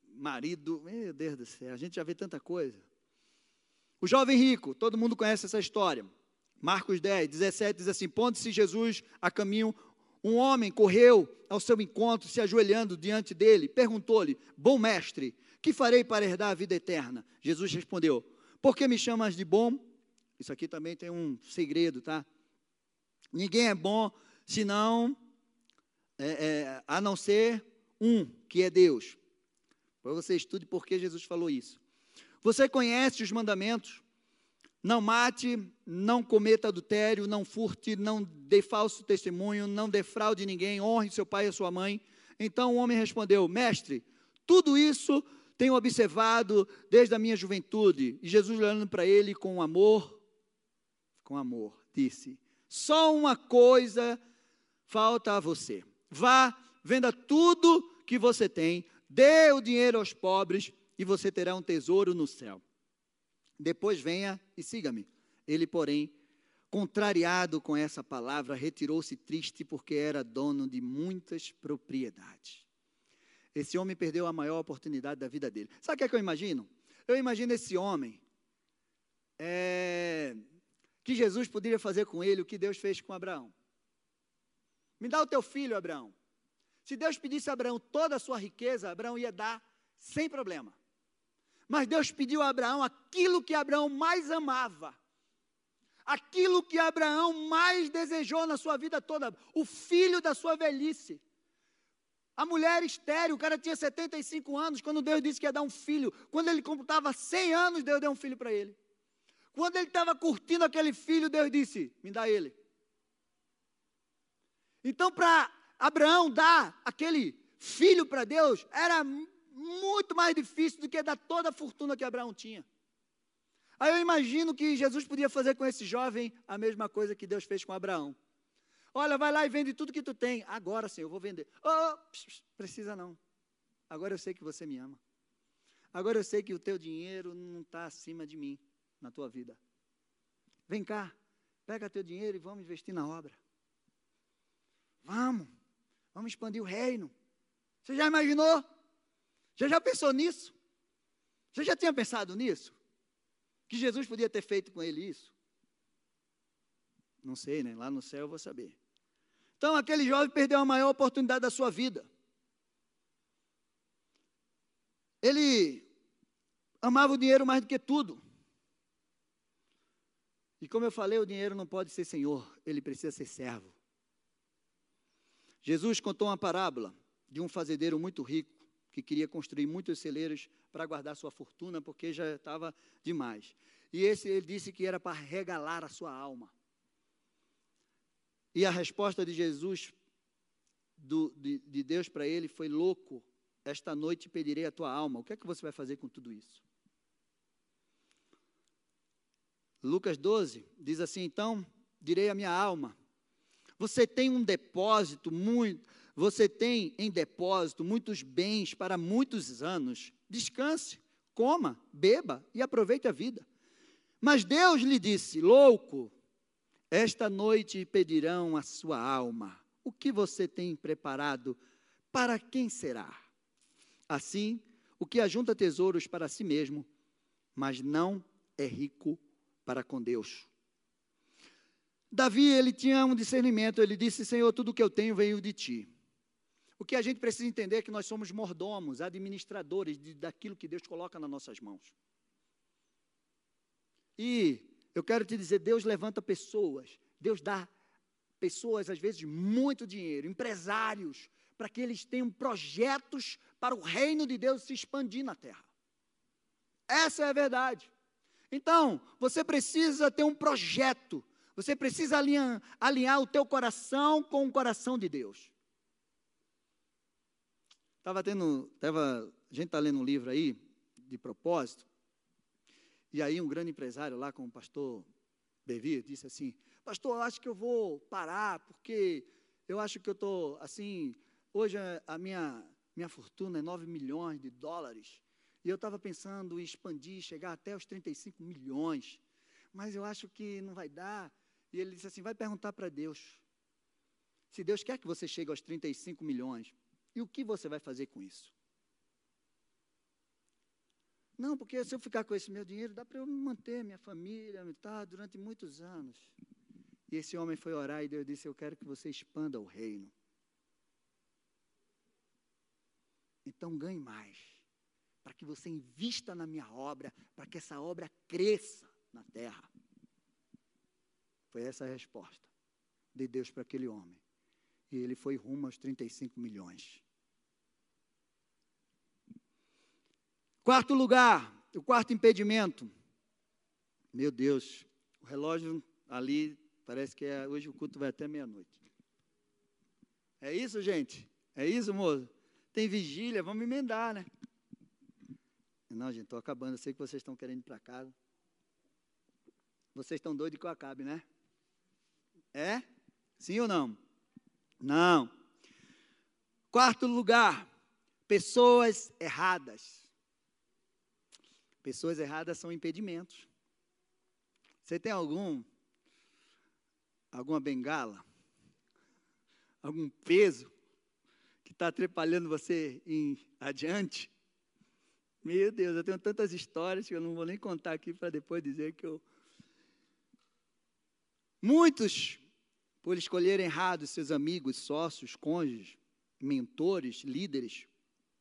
marido. Meu Deus do céu, a gente já vê tanta coisa. O jovem rico, todo mundo conhece essa história. Marcos 10, 17 diz assim: Pondo-se Jesus a caminho, um homem correu ao seu encontro, se ajoelhando diante dele, perguntou-lhe: Bom mestre, que farei para herdar a vida eterna? Jesus respondeu: Por que me chamas de bom? Isso aqui também tem um segredo, tá? Ninguém é bom senão, é, é, a não ser um, que é Deus. Para você estude por que Jesus falou isso. Você conhece os mandamentos? Não mate, não cometa adultério, não furte, não dê falso testemunho, não defraude ninguém, honre seu pai e sua mãe. Então o homem respondeu: Mestre, tudo isso tenho observado desde a minha juventude. E Jesus, olhando para ele com amor, com amor, disse: Só uma coisa falta a você. Vá, venda tudo que você tem, dê o dinheiro aos pobres e você terá um tesouro no céu. Depois venha e siga-me. Ele, porém, contrariado com essa palavra, retirou-se triste porque era dono de muitas propriedades. Esse homem perdeu a maior oportunidade da vida dele. Sabe o que, é que eu imagino? Eu imagino esse homem é, que Jesus poderia fazer com ele o que Deus fez com Abraão. Me dá o teu filho, Abraão. Se Deus pedisse a Abraão toda a sua riqueza, Abraão ia dar sem problema. Mas Deus pediu a Abraão aquilo que Abraão mais amava, aquilo que Abraão mais desejou na sua vida toda, o filho da sua velhice. A mulher estéreo, o cara tinha 75 anos, quando Deus disse que ia dar um filho. Quando ele completava 100 anos, Deus deu um filho para ele. Quando ele estava curtindo aquele filho, Deus disse: Me dá ele. Então, para Abraão dar aquele filho para Deus, era muito mais difícil do que dar toda a fortuna que Abraão tinha. Aí eu imagino que Jesus podia fazer com esse jovem a mesma coisa que Deus fez com Abraão. Olha, vai lá e vende tudo que tu tem. Agora sim, eu vou vender. Oh, precisa não. Agora eu sei que você me ama. Agora eu sei que o teu dinheiro não está acima de mim na tua vida. Vem cá, pega teu dinheiro e vamos investir na obra. Vamos, vamos expandir o reino. Você já imaginou? Você já pensou nisso? Você já tinha pensado nisso? Que Jesus podia ter feito com ele isso? Não sei, né? Lá no céu eu vou saber. Então, aquele jovem perdeu a maior oportunidade da sua vida. Ele amava o dinheiro mais do que tudo. E como eu falei, o dinheiro não pode ser senhor, ele precisa ser servo. Jesus contou uma parábola de um fazendeiro muito rico que queria construir muitos celeiros para guardar sua fortuna, porque já estava demais. E esse ele disse que era para regalar a sua alma. E a resposta de Jesus, do, de, de Deus para ele, foi: Louco, esta noite pedirei a tua alma. O que é que você vai fazer com tudo isso? Lucas 12 diz assim: Então direi a minha alma, você tem um depósito muito, você tem em depósito muitos bens para muitos anos. Descanse, coma, beba e aproveite a vida. Mas Deus lhe disse: Louco, esta noite pedirão a sua alma. O que você tem preparado? Para quem será? Assim, o que ajunta tesouros para si mesmo, mas não é rico para com Deus. Davi, ele tinha um discernimento, ele disse: Senhor, tudo que eu tenho veio de ti. O que a gente precisa entender é que nós somos mordomos, administradores de, daquilo que Deus coloca nas nossas mãos. E eu quero te dizer, Deus levanta pessoas, Deus dá pessoas, às vezes, muito dinheiro, empresários, para que eles tenham projetos para o reino de Deus se expandir na terra. Essa é a verdade. Então, você precisa ter um projeto, você precisa alinhar, alinhar o teu coração com o coração de Deus. Estava tendo, tava, a gente está lendo um livro aí, de propósito, e aí um grande empresário lá com o pastor Bevi disse assim, pastor, eu acho que eu vou parar, porque eu acho que eu estou, assim, hoje a minha, minha fortuna é 9 milhões de dólares, e eu estava pensando em expandir, chegar até os 35 milhões, mas eu acho que não vai dar. E ele disse assim, vai perguntar para Deus, se Deus quer que você chegue aos 35 milhões, e o que você vai fazer com isso? Não, porque se eu ficar com esse meu dinheiro, dá para eu manter minha família tá, durante muitos anos. E esse homem foi orar e Deus disse: Eu quero que você expanda o reino. Então ganhe mais, para que você invista na minha obra, para que essa obra cresça na terra. Foi essa a resposta de Deus para aquele homem. E ele foi rumo aos 35 milhões. Quarto lugar, o quarto impedimento. Meu Deus, o relógio ali parece que é, hoje o culto vai até meia-noite. É isso, gente? É isso, moço? Tem vigília, vamos emendar, né? Não, gente, estou acabando. Eu sei que vocês estão querendo ir para casa. Vocês estão doidos que eu acabe, né? É? Sim ou não? Não. Quarto lugar, pessoas erradas. Pessoas erradas são impedimentos. Você tem algum alguma bengala? Algum peso que está atrapalhando você em adiante? Meu Deus, eu tenho tantas histórias que eu não vou nem contar aqui para depois dizer que eu. Muitos, por escolherem errado seus amigos, sócios, cônjuges, mentores, líderes,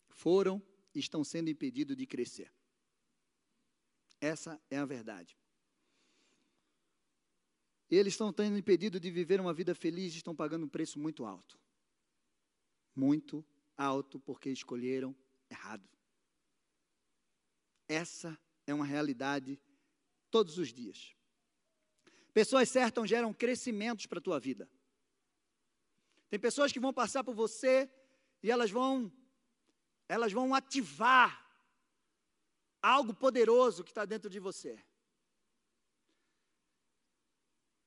foram estão sendo impedidos de crescer. Essa é a verdade. Eles estão tendo impedido de viver uma vida feliz e estão pagando um preço muito alto. Muito alto porque escolheram errado. Essa é uma realidade todos os dias. Pessoas certas geram crescimentos para a tua vida. Tem pessoas que vão passar por você e elas vão elas vão ativar algo poderoso que está dentro de você.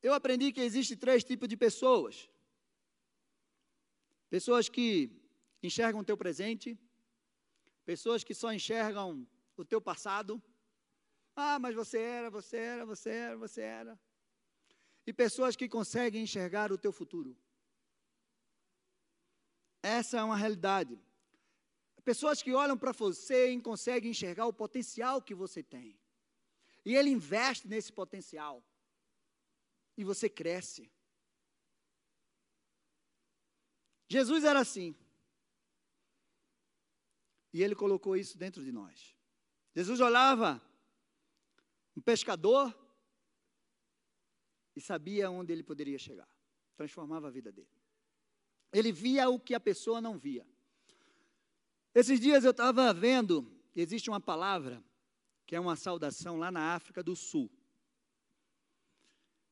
Eu aprendi que existe três tipos de pessoas. Pessoas que enxergam o teu presente, pessoas que só enxergam o teu passado. Ah, mas você era, você era, você era, você era. E pessoas que conseguem enxergar o teu futuro. Essa é uma realidade. Pessoas que olham para você e conseguem enxergar o potencial que você tem. E ele investe nesse potencial. E você cresce. Jesus era assim. E ele colocou isso dentro de nós. Jesus olhava um pescador e sabia onde ele poderia chegar. Transformava a vida dele. Ele via o que a pessoa não via. Esses dias eu estava vendo, existe uma palavra que é uma saudação lá na África do Sul.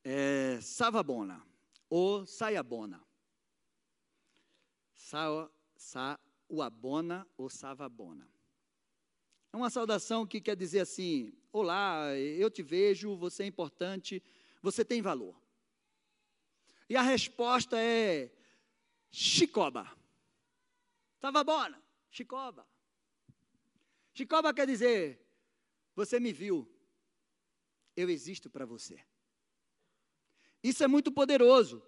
É Savabona ou Saiabona. Sa, Sauabona ou Savabona. É uma saudação que quer dizer assim: Olá, eu te vejo, você é importante, você tem valor. E a resposta é Chicoba. Savabona. Chicoba. Chicoba quer dizer: você me viu, eu existo para você. Isso é muito poderoso.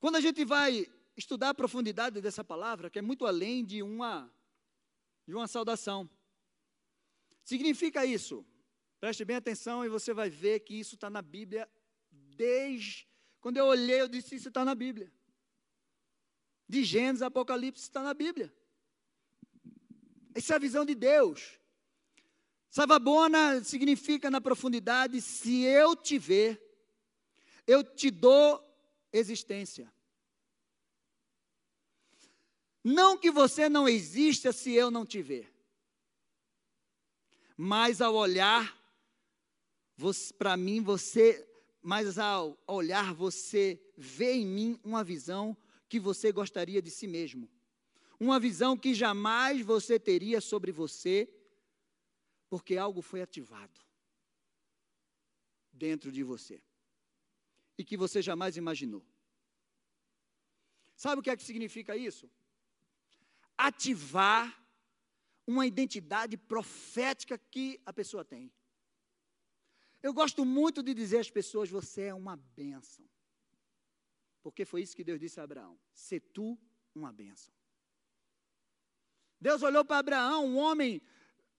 Quando a gente vai estudar a profundidade dessa palavra, que é muito além de uma, de uma saudação, significa isso. Preste bem atenção e você vai ver que isso está na Bíblia desde. Quando eu olhei, eu disse: Isso está na Bíblia de Gênesis, Apocalipse está na Bíblia. Essa é a visão de Deus. Savabona significa na profundidade: se eu te ver, eu te dou existência. Não que você não exista se eu não te ver, mas ao olhar, para mim você, mas ao olhar você vê em mim uma visão que você gostaria de si mesmo. Uma visão que jamais você teria sobre você, porque algo foi ativado dentro de você e que você jamais imaginou. Sabe o que é que significa isso? Ativar uma identidade profética que a pessoa tem. Eu gosto muito de dizer às pessoas: você é uma bênção. Porque foi isso que Deus disse a Abraão: Se tu uma bênção. Deus olhou para Abraão, um homem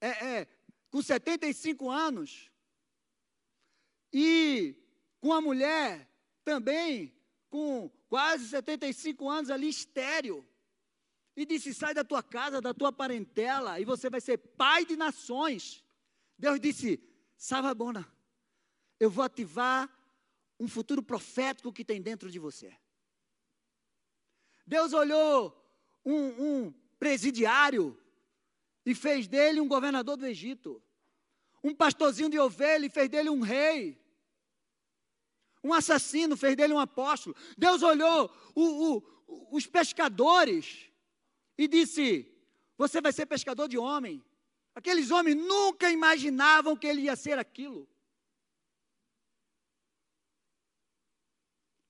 é, é, com 75 anos, e com a mulher também com quase 75 anos ali, estéreo, e disse: Sai da tua casa, da tua parentela, e você vai ser pai de nações. Deus disse: Savabona, eu vou ativar um futuro profético que tem dentro de você. Deus olhou um, um presidiário e fez dele um governador do Egito. Um pastorzinho de ovelha e fez dele um rei. Um assassino fez dele um apóstolo. Deus olhou o, o, os pescadores e disse: Você vai ser pescador de homem. Aqueles homens nunca imaginavam que ele ia ser aquilo.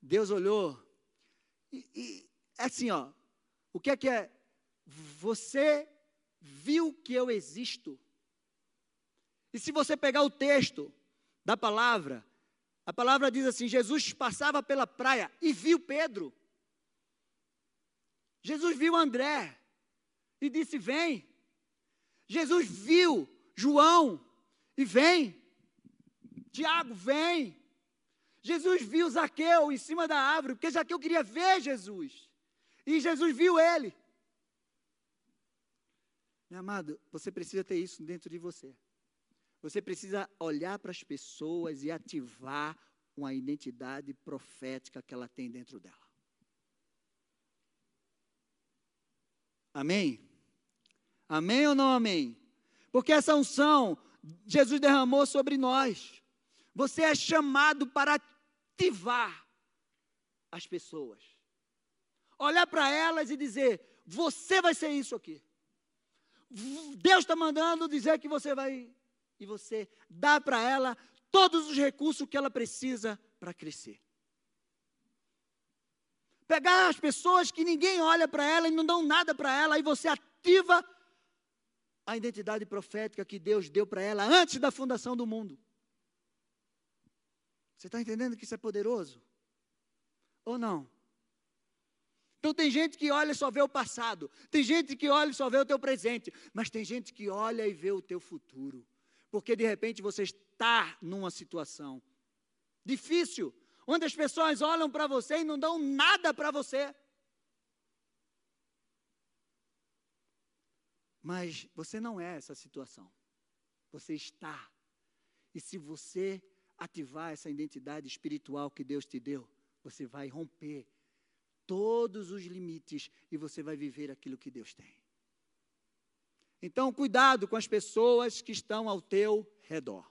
Deus olhou e, e é assim, ó. O que é que é? Você viu que eu existo. E se você pegar o texto da palavra, a palavra diz assim: Jesus passava pela praia e viu Pedro. Jesus viu André e disse: Vem. Jesus viu João e vem. Tiago, vem. Jesus viu Zaqueu em cima da árvore, porque Zaqueu queria ver Jesus. E Jesus viu ele. Meu amado, você precisa ter isso dentro de você. Você precisa olhar para as pessoas e ativar uma identidade profética que ela tem dentro dela. Amém? Amém ou não amém? Porque essa unção Jesus derramou sobre nós. Você é chamado para ativar as pessoas. Olhar para elas e dizer: Você vai ser isso aqui. Deus está mandando dizer que você vai. E você dá para ela todos os recursos que ela precisa para crescer. Pegar as pessoas que ninguém olha para ela e não dão nada para ela, e você ativa a identidade profética que Deus deu para ela antes da fundação do mundo. Você está entendendo que isso é poderoso? Ou não? Então tem gente que olha e só vê o passado, tem gente que olha e só vê o teu presente, mas tem gente que olha e vê o teu futuro. Porque de repente você está numa situação difícil, onde as pessoas olham para você e não dão nada para você. Mas você não é essa situação. Você está. E se você ativar essa identidade espiritual que Deus te deu, você vai romper todos os limites e você vai viver aquilo que Deus tem. Então, cuidado com as pessoas que estão ao teu redor.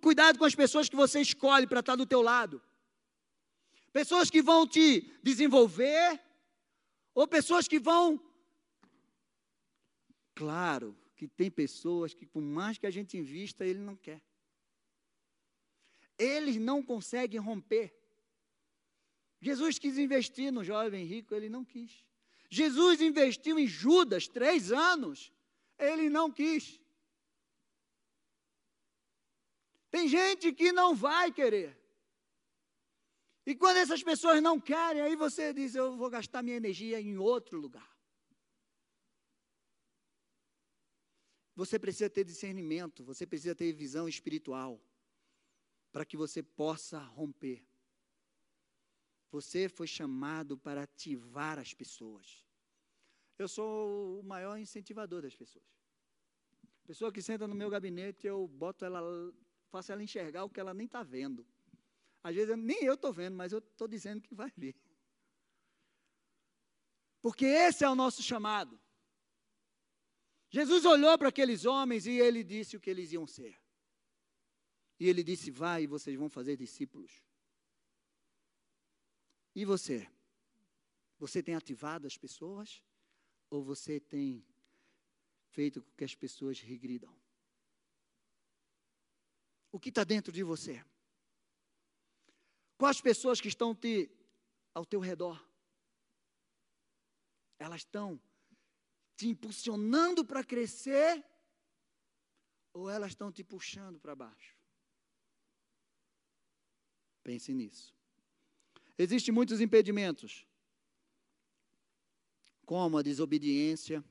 Cuidado com as pessoas que você escolhe para estar do teu lado. Pessoas que vão te desenvolver ou pessoas que vão Claro que tem pessoas que, por mais que a gente invista, ele não quer. Eles não conseguem romper. Jesus quis investir no jovem rico, ele não quis. Jesus investiu em Judas três anos, ele não quis. Tem gente que não vai querer. E quando essas pessoas não querem, aí você diz: Eu vou gastar minha energia em outro lugar. Você precisa ter discernimento, você precisa ter visão espiritual, para que você possa romper. Você foi chamado para ativar as pessoas. Eu sou o maior incentivador das pessoas. Pessoa que senta no meu gabinete, eu boto ela, faço ela enxergar o que ela nem está vendo. Às vezes nem eu estou vendo, mas eu estou dizendo que vai ver. Porque esse é o nosso chamado. Jesus olhou para aqueles homens e ele disse o que eles iam ser. E ele disse: Vai vocês vão fazer discípulos. E você? Você tem ativado as pessoas? Ou você tem feito com que as pessoas regridam? O que está dentro de você? Quais pessoas que estão te, ao teu redor? Elas estão te impulsionando para crescer ou elas estão te puxando para baixo? Pense nisso. Existem muitos impedimentos, como a desobediência,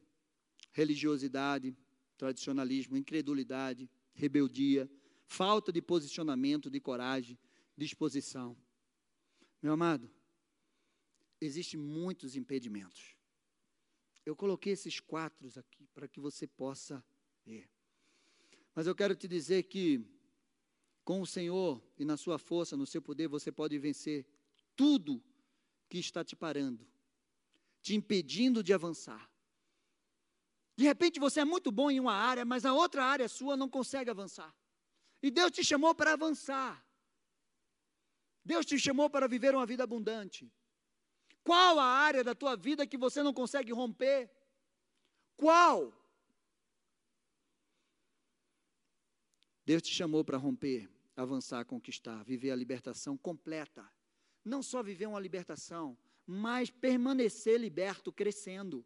religiosidade, tradicionalismo, incredulidade, rebeldia, falta de posicionamento, de coragem, disposição. Meu amado, existem muitos impedimentos. Eu coloquei esses quatro aqui para que você possa ver. Mas eu quero te dizer que com o Senhor e na sua força, no seu poder, você pode vencer tudo que está te parando, te impedindo de avançar. De repente você é muito bom em uma área, mas a outra área sua não consegue avançar. E Deus te chamou para avançar. Deus te chamou para viver uma vida abundante. Qual a área da tua vida que você não consegue romper? Qual? Deus te chamou para romper, avançar, conquistar, viver a libertação completa. Não só viver uma libertação, mas permanecer liberto, crescendo.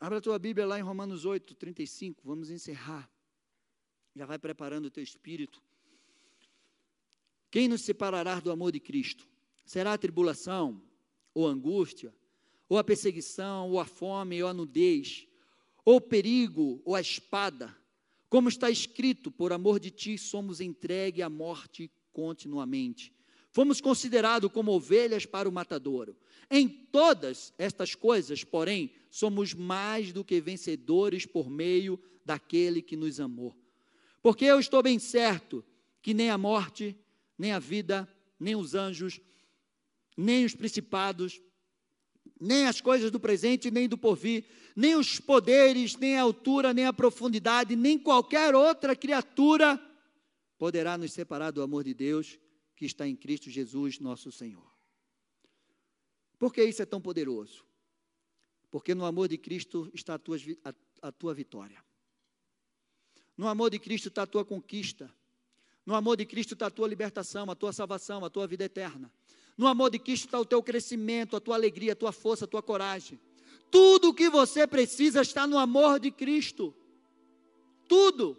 Abra a tua Bíblia lá em Romanos 8, 35. Vamos encerrar. Já vai preparando o teu espírito. Quem nos separará do amor de Cristo? Será a tribulação, ou angústia, ou a perseguição, ou a fome, ou a nudez, ou o perigo, ou a espada? Como está escrito, por amor de ti somos entregue à morte continuamente. Fomos considerados como ovelhas para o matadouro. Em todas estas coisas, porém, somos mais do que vencedores por meio daquele que nos amou. Porque eu estou bem certo que nem a morte, nem a vida, nem os anjos, nem os principados, nem as coisas do presente, nem do porvir, nem os poderes, nem a altura, nem a profundidade, nem qualquer outra criatura poderá nos separar do amor de Deus que está em Cristo Jesus, nosso Senhor. Por que isso é tão poderoso? Porque no amor de Cristo está a tua, a, a tua vitória. No amor de Cristo está a tua conquista. No amor de Cristo está a tua libertação, a tua salvação, a tua vida eterna. No amor de Cristo está o teu crescimento, a tua alegria, a tua força, a tua coragem. Tudo o que você precisa está no amor de Cristo. Tudo.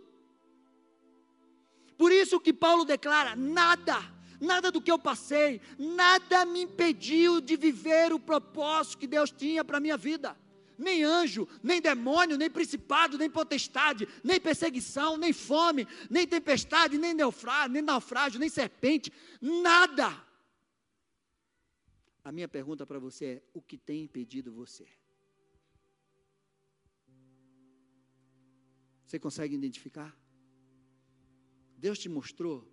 Por isso que Paulo declara: nada, nada do que eu passei, nada me impediu de viver o propósito que Deus tinha para a minha vida. Nem anjo, nem demônio, nem principado, nem potestade, nem perseguição, nem fome, nem tempestade, nem naufrágio, nem, naufrágio, nem serpente, nada. A minha pergunta para você é: o que tem impedido você? Você consegue identificar? Deus te mostrou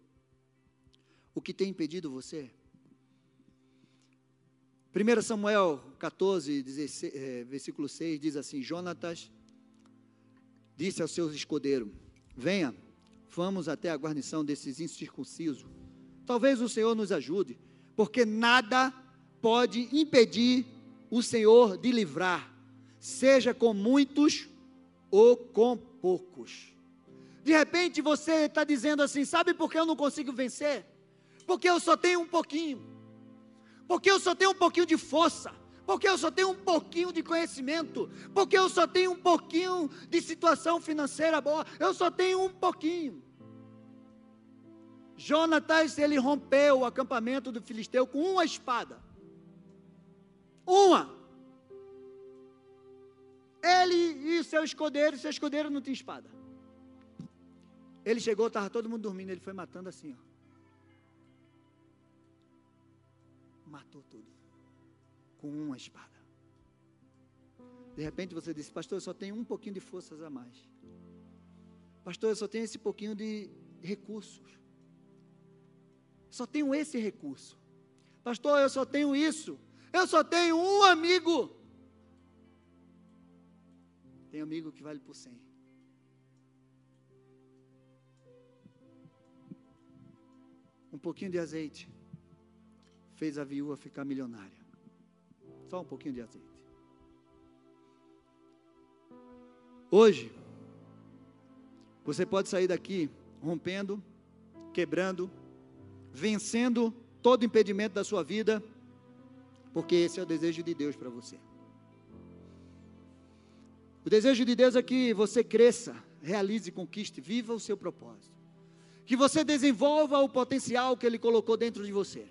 o que tem impedido você? 1 Samuel 14, 16, é, versículo 6 diz assim: Jonatas disse aos seus escudeiros: Venha, vamos até a guarnição desses incircuncisos. Talvez o Senhor nos ajude, porque nada pode impedir o Senhor de livrar, seja com muitos ou com poucos. De repente você está dizendo assim: sabe por que eu não consigo vencer? Porque eu só tenho um pouquinho. Porque eu só tenho um pouquinho de força. Porque eu só tenho um pouquinho de conhecimento. Porque eu só tenho um pouquinho de situação financeira boa. Eu só tenho um pouquinho. Jonatas, ele rompeu o acampamento do filisteu com uma espada. Uma. Ele e seu escudeiro, seu escudeiro não tinha espada. Ele chegou, estava todo mundo dormindo, ele foi matando assim, ó. matou tudo com uma espada. De repente você disse, pastor, eu só tenho um pouquinho de forças a mais. Pastor, eu só tenho esse pouquinho de recursos. Só tenho esse recurso. Pastor, eu só tenho isso. Eu só tenho um amigo. Tem amigo que vale por cem. Um pouquinho de azeite fez a viúva ficar milionária. Só um pouquinho de azeite. Hoje, você pode sair daqui rompendo, quebrando, vencendo todo impedimento da sua vida, porque esse é o desejo de Deus para você. O desejo de Deus é que você cresça, realize, conquiste, viva o seu propósito. Que você desenvolva o potencial que Ele colocou dentro de você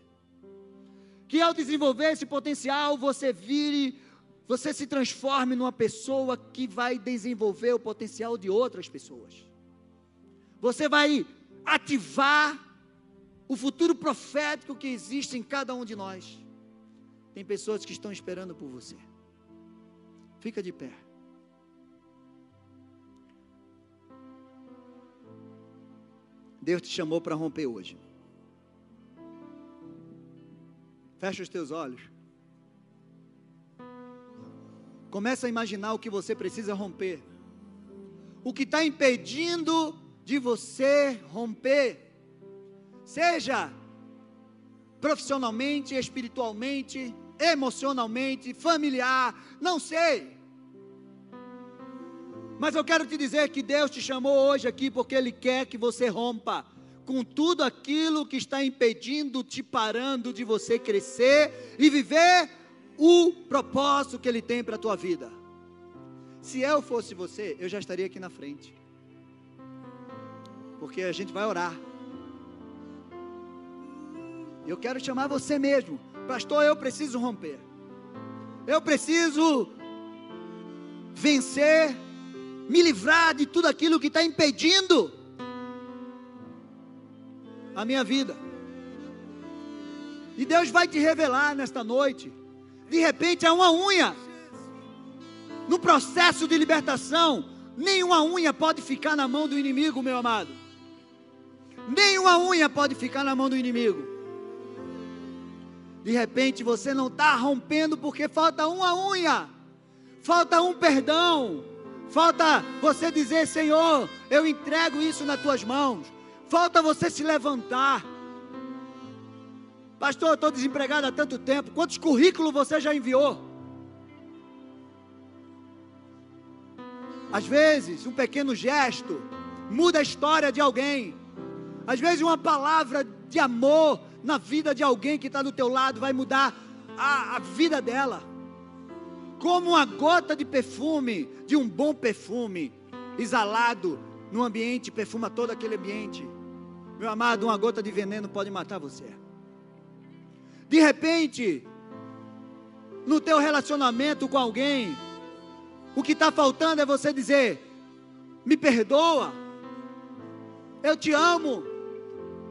que ao desenvolver esse potencial, você vire, você se transforme numa pessoa que vai desenvolver o potencial de outras pessoas. Você vai ativar o futuro profético que existe em cada um de nós. Tem pessoas que estão esperando por você. Fica de pé. Deus te chamou para romper hoje. Fecha os teus olhos. Começa a imaginar o que você precisa romper. O que está impedindo de você romper. Seja profissionalmente, espiritualmente, emocionalmente, familiar, não sei. Mas eu quero te dizer que Deus te chamou hoje aqui porque Ele quer que você rompa com tudo aquilo que está impedindo, te parando de você crescer e viver o propósito que Ele tem para a tua vida. Se eu fosse você, eu já estaria aqui na frente, porque a gente vai orar. Eu quero chamar você mesmo, pastor. Eu preciso romper, eu preciso vencer, me livrar de tudo aquilo que está impedindo a minha vida. E Deus vai te revelar nesta noite. De repente é uma unha. No processo de libertação, nenhuma unha pode ficar na mão do inimigo, meu amado. Nenhuma unha pode ficar na mão do inimigo. De repente você não está rompendo porque falta uma unha, falta um perdão, falta você dizer: Senhor, eu entrego isso nas tuas mãos. Falta você se levantar. Pastor, eu estou desempregado há tanto tempo. Quantos currículos você já enviou? Às vezes, um pequeno gesto muda a história de alguém. Às vezes, uma palavra de amor na vida de alguém que está do teu lado vai mudar a, a vida dela. Como uma gota de perfume, de um bom perfume, exalado no ambiente, perfuma todo aquele ambiente. Meu amado, uma gota de veneno pode matar você. De repente, no teu relacionamento com alguém, o que está faltando é você dizer: me perdoa, eu te amo,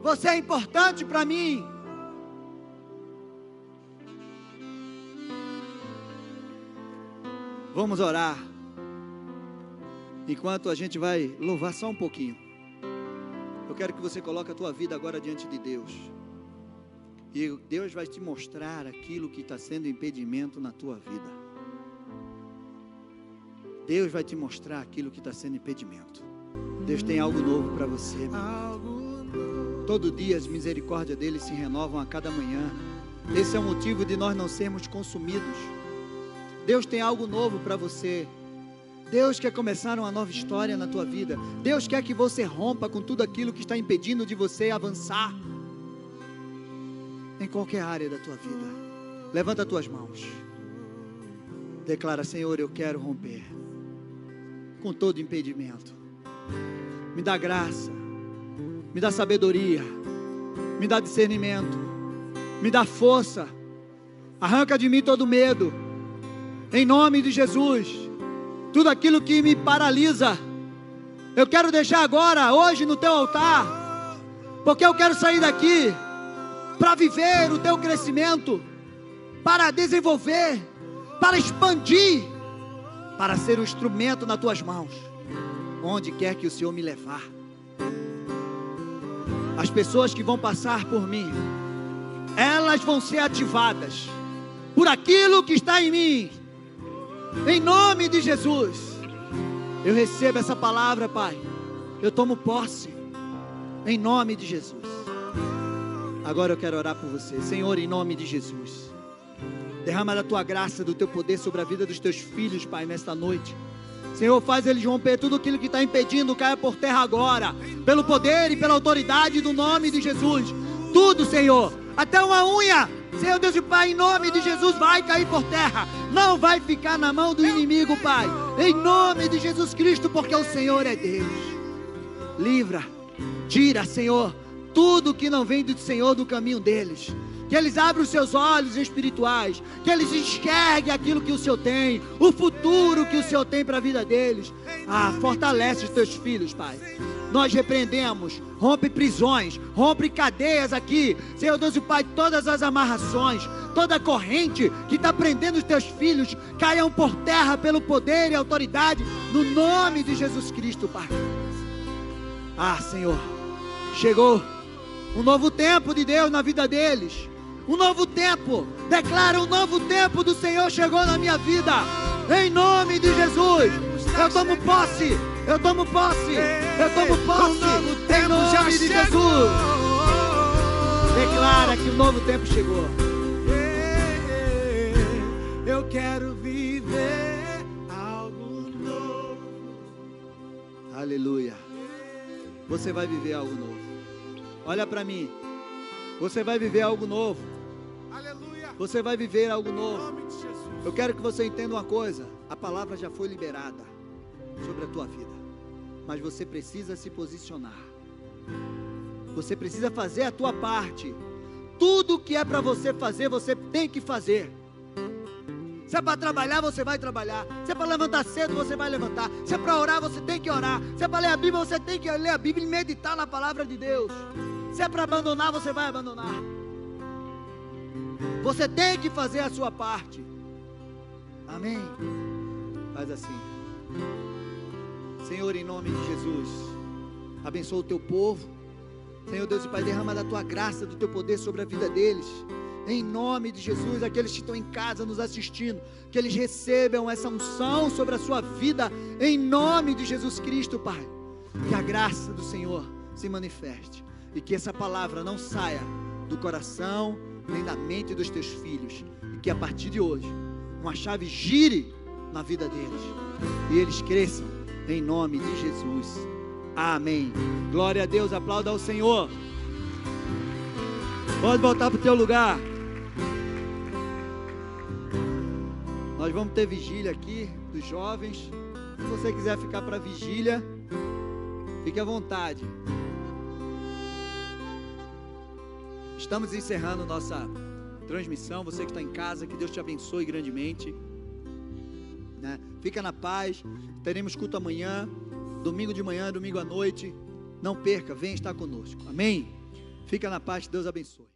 você é importante para mim. Vamos orar. Enquanto a gente vai louvar só um pouquinho. Eu quero que você coloque a tua vida agora diante de Deus. E Deus vai te mostrar aquilo que está sendo impedimento na tua vida. Deus vai te mostrar aquilo que está sendo impedimento. Deus tem algo novo para você. Todo dia as misericórdias dele se renovam a cada manhã. Esse é o motivo de nós não sermos consumidos. Deus tem algo novo para você. Deus quer começar uma nova história na tua vida. Deus quer que você rompa com tudo aquilo que está impedindo de você avançar em qualquer área da tua vida. Levanta as tuas mãos. Declara, Senhor, eu quero romper com todo impedimento. Me dá graça, me dá sabedoria, me dá discernimento, me dá força. Arranca de mim todo medo. Em nome de Jesus. Tudo aquilo que me paralisa, eu quero deixar agora, hoje, no teu altar, porque eu quero sair daqui para viver o teu crescimento, para desenvolver, para expandir, para ser um instrumento nas tuas mãos, onde quer que o Senhor me levar. As pessoas que vão passar por mim, elas vão ser ativadas por aquilo que está em mim, em nome de Jesus. Eu recebo essa palavra, Pai. Eu tomo posse, em nome de Jesus. Agora eu quero orar por você. Senhor, em nome de Jesus. Derrama da tua graça, do teu poder sobre a vida dos teus filhos, Pai, nesta noite. Senhor, faz eles romper tudo aquilo que está impedindo, caia por terra agora, pelo poder e pela autoridade do nome de Jesus. Tudo, Senhor, até uma unha, Senhor Deus e Pai, em nome de Jesus, vai cair por terra, não vai ficar na mão do inimigo, Pai, em nome de Jesus Cristo, porque o Senhor é Deus. Livra, tira, Senhor tudo que não vem do Senhor do caminho deles. Que eles abram os seus olhos espirituais, que eles enxerguem aquilo que o Senhor tem, o futuro que o Senhor tem para a vida deles. Ah, fortalece os teus filhos, Pai. Nós repreendemos, rompe prisões, rompe cadeias aqui, Senhor Deus e Pai, todas as amarrações, toda corrente que está prendendo os teus filhos, caiam por terra pelo poder e autoridade, no nome de Jesus Cristo, Pai. Ah, Senhor, chegou um novo tempo de Deus na vida deles. Um novo tempo. Declara um novo tempo do Senhor chegou na minha vida. Em nome de Jesus. Eu tomo posse. Eu tomo posse. Eu tomo posse. Em nome de Jesus. Declara que o novo tempo chegou. Eu quero viver algo novo. Aleluia. Você vai viver algo novo. Olha para mim. Você vai viver algo novo. Você vai viver algo novo. Eu quero que você entenda uma coisa: a palavra já foi liberada sobre a tua vida, mas você precisa se posicionar. Você precisa fazer a tua parte. Tudo que é para você fazer, você tem que fazer. Se é para trabalhar, você vai trabalhar. Se é para levantar cedo, você vai levantar. Se é para orar, você tem que orar. Se é para ler a Bíblia, você tem que ler a Bíblia e meditar na palavra de Deus. Se é para abandonar, você vai abandonar. Você tem que fazer a sua parte. Amém? Faz assim. Senhor, em nome de Jesus, abençoa o teu povo. Senhor Deus e Pai, derrama da tua graça, do teu poder sobre a vida deles. Em nome de Jesus, aqueles que estão em casa nos assistindo, que eles recebam essa unção sobre a sua vida, em nome de Jesus Cristo, Pai. Que a graça do Senhor se manifeste e que essa palavra não saia do coração nem da mente dos teus filhos, e que a partir de hoje uma chave gire na vida deles e eles cresçam em nome de Jesus. Amém. Glória a Deus, aplauda ao Senhor. Pode voltar para o teu lugar. Nós vamos ter vigília aqui dos jovens. Se você quiser ficar para vigília, fique à vontade. Estamos encerrando nossa transmissão. Você que está em casa, que Deus te abençoe grandemente. Né? Fica na paz. Teremos culto amanhã, domingo de manhã, domingo à noite. Não perca, venha estar conosco. Amém? Fica na paz, Deus abençoe.